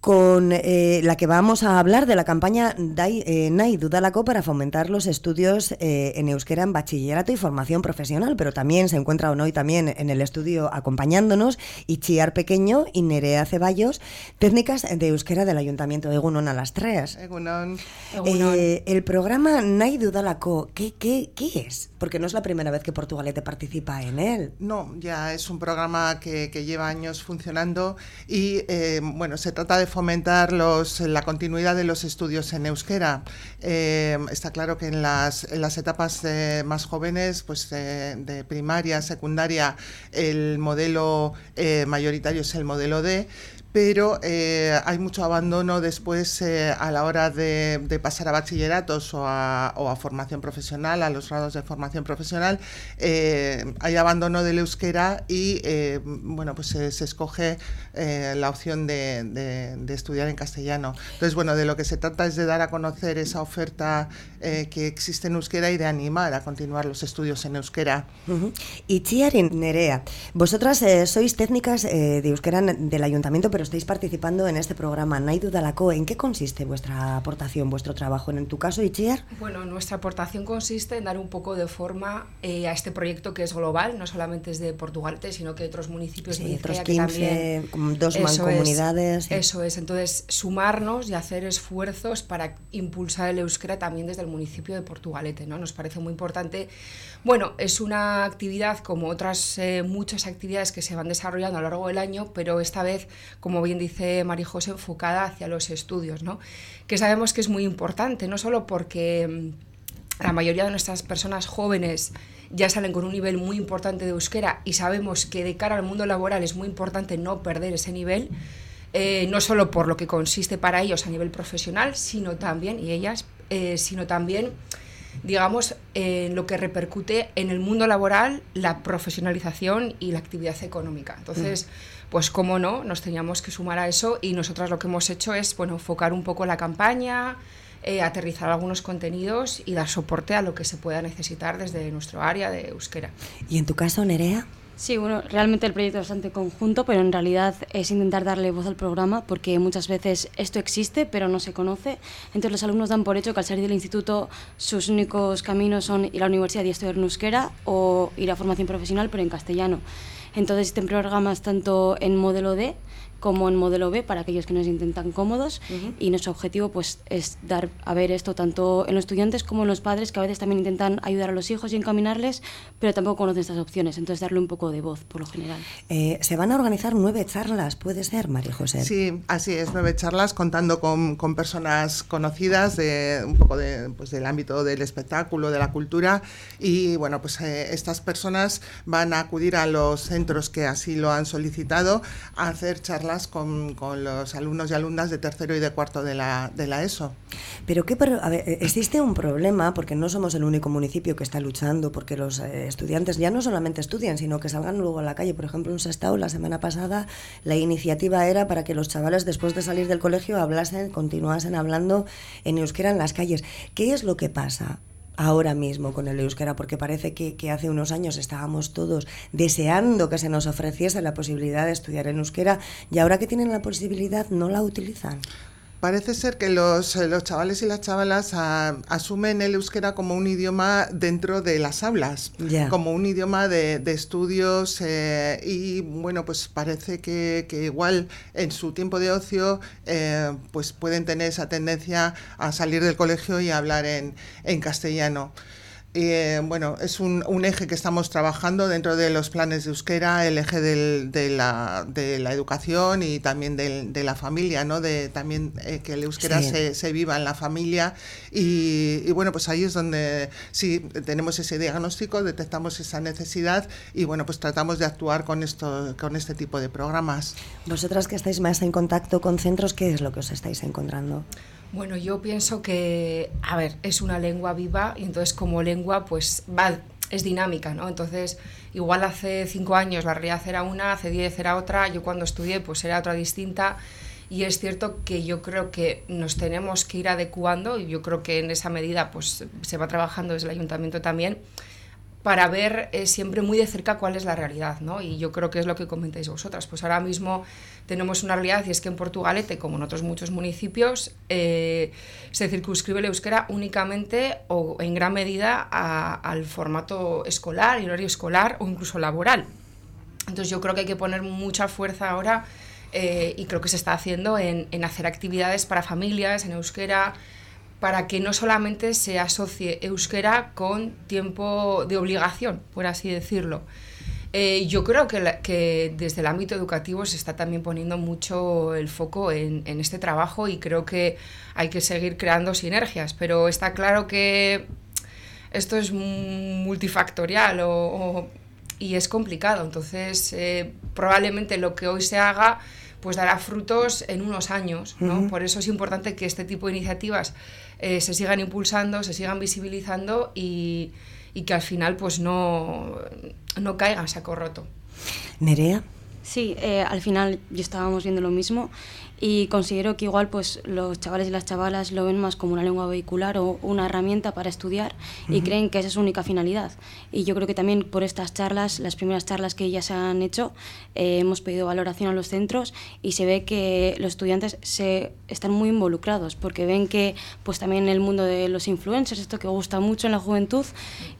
[SPEAKER 1] con eh, la que vamos a hablar de la campaña Dai, eh, Nai Dudalako para fomentar los estudios eh, en euskera en bachillerato y formación profesional, pero también se encuentra hoy también en el estudio acompañándonos Ichiar Pequeño y Nerea Ceballos, técnicas de euskera del Ayuntamiento de Egunon a las tres.
[SPEAKER 10] Egunon.
[SPEAKER 1] Eh, el programa Nai Dudalako, ¿qué, qué, ¿qué es? Porque no es la primera vez que Portugalete participa en él.
[SPEAKER 10] No, ya es un programa que, que lleva años funcionando y eh, bueno, se trata de fomentar los, la continuidad de los estudios en euskera. Eh, está claro que en las, en las etapas más jóvenes, pues de, primaria, secundaria, el modelo eh, mayoritario es el modelo D, pero eh, hay mucho abandono después eh, a la hora de, pasar a bachilleratos o a, formación profesional, a los grados de formación profesional, eh, hay abandono del euskera y bueno, pues se, escoge la opción de, estudiar en castellano. Entonces, bueno, de lo que se trata es de dar a conocer esa oferta que existe en euskera y de animar a continuar los estudios en euskera.
[SPEAKER 1] Y Chiarin Nerea, vosotras sois técnicas de euskera del ayuntamiento, pero estáis participando en este programa Naidu Dalako. ¿En qué consiste vuestra aportación, vuestro trabajo? En tu caso, Itziar.
[SPEAKER 11] Bueno, nuestra aportación consiste en dar un poco de forma eh, a este proyecto que es global, no solamente es de Portugalete, sino que otros municipios
[SPEAKER 1] sí, otros 15, también, dos eso mancomunidades.
[SPEAKER 11] Es, sí. Eso es, entonces sumarnos y hacer esfuerzos para impulsar el euskera también desde el municipio de Portugalete, ¿no? Nos parece muy importante. Bueno, es una actividad como otras eh, muchas actividades que se van desarrollando a lo largo del año, pero esta vez, como bien dice María José, enfocada hacia los estudios, ¿no? que sabemos que es muy importante, no solo porque la mayoría de nuestras personas jóvenes ya salen con un nivel muy importante de euskera y sabemos que de cara al mundo laboral es muy importante no perder ese nivel, eh, no solo por lo que consiste para ellos a nivel profesional, sino también, y ellas, eh, sino también digamos, en lo que repercute en el mundo laboral, la profesionalización y la actividad económica. Entonces, mm. pues cómo no, nos teníamos que sumar a eso y nosotras lo que hemos hecho es, bueno, enfocar un poco la campaña, eh, aterrizar algunos contenidos y dar soporte a lo que se pueda necesitar desde nuestro área de euskera.
[SPEAKER 1] ¿Y en tu caso, Nerea?
[SPEAKER 12] Sí, bueno, realmente el proyecto es bastante conjunto, pero en realidad es intentar darle voz al programa porque muchas veces esto existe, pero no se conoce. Entonces los alumnos dan por hecho que al salir del instituto sus únicos caminos son ir a la universidad y estudiar en euskera o ir a formación profesional, pero en castellano. Entonces existen programas tanto en modelo D como en modelo B para aquellos que nos intentan cómodos y nuestro objetivo pues es dar a ver esto tanto en los estudiantes como en los padres que a veces también intentan ayudar a los hijos y encaminarles pero tampoco conocen estas opciones. Entonces darle un poco de voz por lo general.
[SPEAKER 1] Eh, se van a organizar nueve charlas puede ser María José
[SPEAKER 10] sí así es nueve charlas contando con, con personas conocidas de un poco de, pues, del ámbito del espectáculo de la cultura y bueno pues eh, estas personas van a acudir a los centros que así lo han solicitado a hacer charlas con, los alumnos y alumnas de tercero y de cuarto de la, de la ESO.
[SPEAKER 1] Pero ¿qué, a eh, existe un problema, porque no somos el único municipio que está luchando, porque los eh, estudiantes ya no solamente estudian, sino que salgan luego a la calle. Por ejemplo, en Sestao, la semana pasada, la iniciativa era para que los chavales, después de salir del colegio, hablasen, continuasen hablando en euskera en las calles. ¿Qué es lo que pasa? Ahora mismo con el euskera, porque parece que, hace unos años estábamos todos deseando que se nos ofreciese la posibilidad de estudiar en euskera y ahora que tienen la posibilidad no la utilizan.
[SPEAKER 10] Parece ser que los, eh, los chavales y las chavalas ah, asumen el euskera como un idioma dentro de las aulas, como un idioma de, estudios eh, y bueno, pues parece que, igual en su tiempo de ocio eh, pues pueden tener esa tendencia a salir del colegio y a hablar en, en castellano. Eh, bueno, es un, un, eje que estamos trabajando dentro de los planes de euskera, el eje del, de, la, de, la, educación y también del, de la familia, ¿no? De también eh, que el euskera se, se, viva en la familia y, y, bueno, pues ahí es donde sí tenemos ese diagnóstico, detectamos esa necesidad y bueno, pues tratamos de actuar con esto, con este tipo de programas.
[SPEAKER 1] Vosotras que estáis más en contacto con centros, ¿qué es lo que os estáis encontrando?
[SPEAKER 11] Bueno, yo pienso que, a ver, es una lengua viva y entonces como lengua pues va, es dinámica, ¿no? Entonces, igual hace cinco años la realidad era una, hace diez era otra, yo cuando estudié pues era otra distinta y es cierto que yo creo que nos tenemos que ir adecuando y yo creo que en esa medida pues se va trabajando desde el ayuntamiento también para ver eh, siempre muy de cerca cuál es la realidad, ¿no? Y yo creo que es lo que comentáis vosotras. Pues ahora mismo tenemos una realidad y es que en Portugalete, como en otros muchos municipios, eh, se circunscribe el euskera únicamente o en gran medida al formato escolar, y horario escolar o incluso laboral. Entonces yo creo que hay que poner mucha fuerza ahora eh, y creo que se está haciendo en, en hacer actividades para familias en euskera, para que no solamente se asocie euskera con tiempo de obligación, por así decirlo. Eh, yo creo que, que, desde el ámbito educativo se está también poniendo mucho el foco en, este trabajo y creo que hay que seguir creando sinergias, pero está claro que esto es multifactorial y es complicado, entonces eh, probablemente lo que hoy se haga pues dará frutos en unos años, Por eso es importante que este tipo de iniciativas eh, se sigan impulsando, se sigan visibilizando y, y que al final pues no, no caigan saco roto.
[SPEAKER 1] Nerea.
[SPEAKER 12] Sí, eh, al final ya estábamos viendo lo mismo y considero que igual pues los chavales y las chavalas lo ven más como una lengua vehicular o una herramienta para estudiar y creen que esa es su única finalidad. Y yo creo que también por estas charlas, las primeras charlas que ya se han hecho, eh, hemos pedido valoración a los centros y se ve que los estudiantes se están muy involucrados porque ven que pues también el mundo de los influencers, esto que gusta mucho en la juventud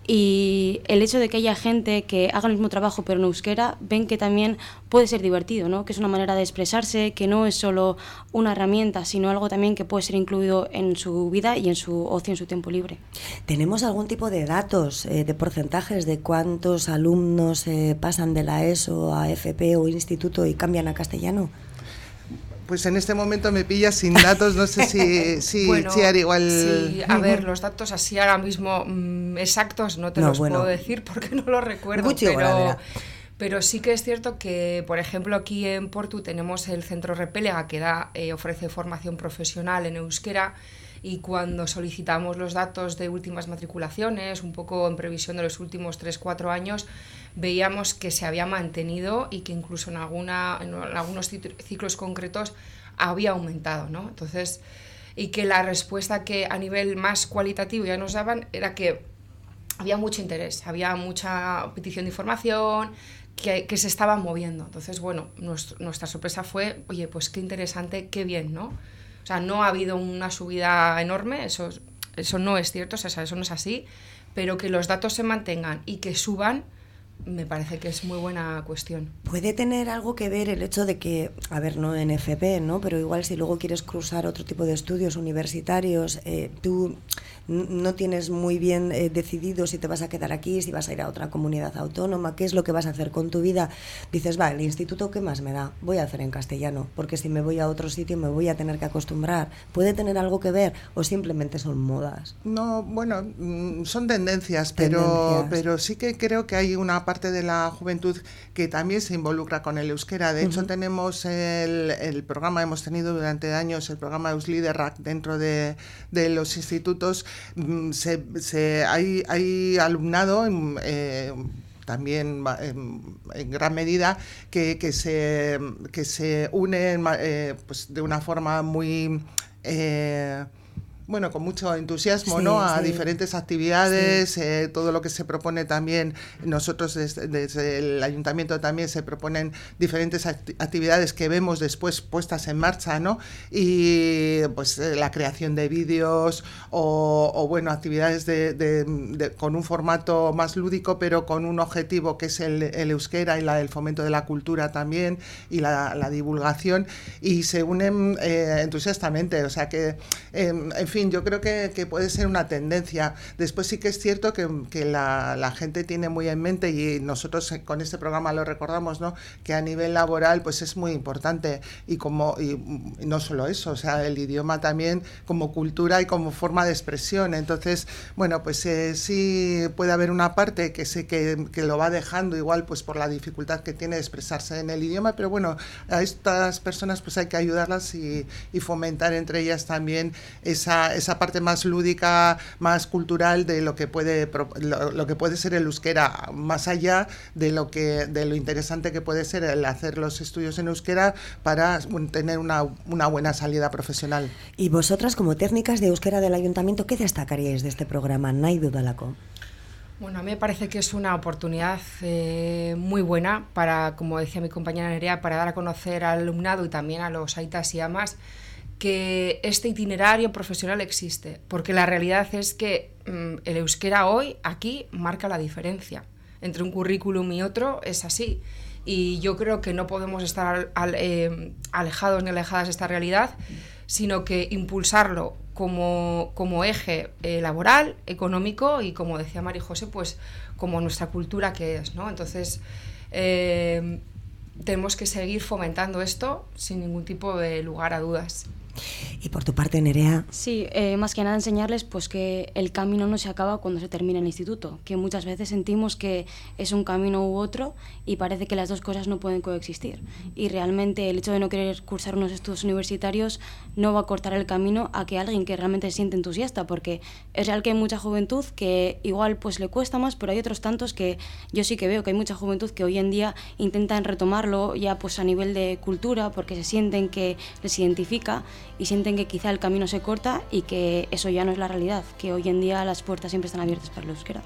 [SPEAKER 12] y el hecho de que haya gente que haga el mismo trabajo pero en euskera, ven que también puede ser divertido, ¿no? que es una manera de expresarse, que no es solo una herramienta, sino algo también que puede ser incluido en su vida y en su ocio, en su tiempo libre.
[SPEAKER 1] ¿Tenemos algún tipo de datos, eh, de porcentajes de cuántos alumnos eh, pasan de la ESO a FP o instituto y cambian a castellano?
[SPEAKER 10] Pues en este momento me pillas sin datos, no sé si, si, igual...
[SPEAKER 11] Sí, a ver, los datos así ahora mismo mm, exactos no te los puedo decir porque no los recuerdo, pero... Pero sí que es cierto que, por ejemplo, aquí en Portu tenemos el centro Repélega que da, eh, ofrece formación profesional en euskera y cuando solicitamos los datos de últimas matriculaciones, un poco en previsión de los últimos 3-4 años, veíamos que se había mantenido y que incluso en, alguna, en algunos ciclos concretos había aumentado. ¿no? Entonces, y que la respuesta que a nivel más cualitativo ya nos daban era que había mucho interés, había mucha petición de información, que, se estaban moviendo. Entonces, bueno, nuestra sorpresa fue, oye, pues qué interesante, qué bien, ¿no? O sea, no ha habido una subida enorme, eso, eso no es cierto, o sea, eso no es así, pero que los datos se mantengan y que suban, me parece que es muy buena cuestión.
[SPEAKER 1] Puede tener algo que ver el hecho de que, a ver, no en FP, ¿no? Pero igual si luego quieres cruzar otro tipo de estudios universitarios, eh, tú no tienes muy bien eh, decidido si te vas a quedar aquí, si vas a ir a otra comunidad autónoma, qué es lo que vas a hacer con tu vida, dices, va, el instituto, ¿qué más me da? Voy a hacer en castellano, porque si me voy a otro sitio me voy a tener que acostumbrar. ¿Puede tener algo que ver o simplemente son modas?
[SPEAKER 10] No, bueno, mm, son tendencias, pero, pero sí que creo que hay una parte de la juventud que también se involucra con el euskera. De hecho, tenemos el, el, programa, hemos tenido durante años el programa Eusliderrack dentro de, de los institutos Mm, se, hay, hay, alumnado eh, también en, gran medida que, se, que se une eh, pues de una forma muy... Eh, bueno, con mucho entusiasmo, ¿no? A diferentes actividades, eh, todo lo que se propone también, nosotros desde, el ayuntamiento también se proponen diferentes actividades que vemos después puestas en marcha, ¿no? Y pues eh, la creación de vídeos o, bueno, actividades de, con un formato más lúdico, pero con un objetivo que es el, euskera y la, el fomento de la cultura también y la, divulgación y se unen eh, entusiastamente, o sea que, em, en fin, yo creo que, puede ser una tendencia. Después sí que es cierto que, la, gente tiene muy en mente, y nosotros con este programa lo recordamos, ¿no? que a nivel laboral pues es muy importante. Y, como, y, no solo eso, o sea, el idioma también como cultura y como forma de expresión. Entonces, bueno, pues eh, sí puede haber una parte que sé que, que lo va dejando igual pues por la dificultad que tiene de expresarse en el idioma, pero bueno, a estas personas pues hay que ayudarlas y, y fomentar entre ellas también esa, esa, parte más lúdica, más cultural de lo que puede lo, que puede ser el euskera, más allá de lo que de lo interesante que puede ser el hacer los estudios en euskera para tener una, una buena salida profesional.
[SPEAKER 1] Y vosotras como técnicas de euskera del ayuntamiento, ¿qué destacaríais de este programa Naidu Dalako?
[SPEAKER 11] Bueno, a mí me parece que es una oportunidad eh, muy buena para, como decía mi compañera Nerea, para dar a conocer al alumnado y también a los aitas y amas que este itinerario profesional existe, porque la realidad es que mm, el euskera hoy aquí marca la diferencia. Entre un currículum y otro es así. Y yo creo que no podemos estar eh, alejados ni alejadas de esta realidad, sino que impulsarlo como, como eje eh, laboral, económico y, como decía María José, pues como nuestra cultura que es. ¿no? Entonces, eh, tenemos que seguir fomentando esto sin ningún tipo de lugar a dudas.
[SPEAKER 1] Y por tu parte, Nerea.
[SPEAKER 12] Sí, eh, más que nada enseñarles pues que el camino no se acaba cuando se termina el instituto, que muchas veces sentimos que es un camino u otro y parece que las dos cosas no pueden coexistir. Y realmente el hecho de no querer cursar unos estudios universitarios no va a cortar el camino a que alguien que realmente se siente entusiasta, porque es real que hay mucha juventud que igual pues le cuesta más, pero hay otros tantos que yo sí que veo que hay mucha juventud que hoy en día intentan retomarlo ya pues a nivel de cultura, porque se sienten que les identifica y sienten que quizá el camino se corta y que eso ya no es la realidad, que hoy en día las puertas siempre están abiertas para el euskera.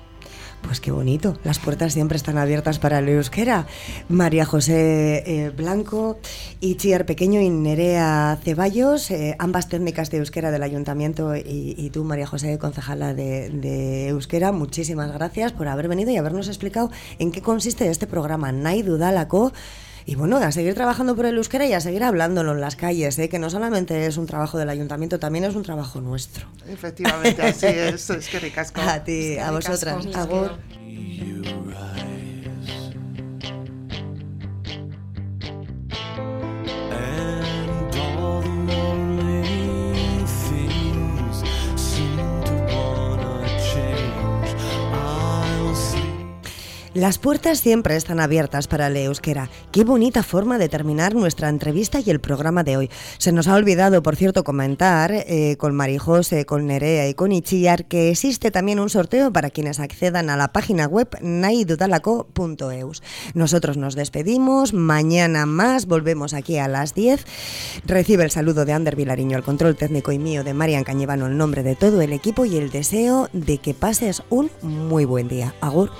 [SPEAKER 1] Pues qué bonito, las puertas siempre están abiertas para el euskera. María José eh, Blanco, Chiar Pequeño y Nerea Ceballos, eh, ambas técnicas de euskera del ayuntamiento y, tú, María José, concejala de, euskera, muchísimas gracias por haber venido y habernos explicado en qué consiste este programa Naidu Dalako y bueno, a seguir trabajando por el euskera y a seguir hablándolo en las calles, ¿eh? que no solamente es un trabajo del ayuntamiento, también es un trabajo nuestro.
[SPEAKER 10] Efectivamente, así es. Es que ricasco.
[SPEAKER 1] A ti, a vosotras. Agur. Las puertas siempre están abiertas para el euskera. Qué bonita forma de terminar nuestra entrevista y el programa de hoy. Se nos ha olvidado, por cierto, comentar eh, con Marijose, con Nerea y con Ichillar que existe también un sorteo para quienes accedan a la página web naidudalaco.eus. Nosotros nos despedimos, mañana más, volvemos aquí a las 10. Recibe el saludo de Ander Vilariño, el control técnico y mío de Marian Cañevano, el nombre de todo el equipo y el deseo de que pases un muy buen día. Agur.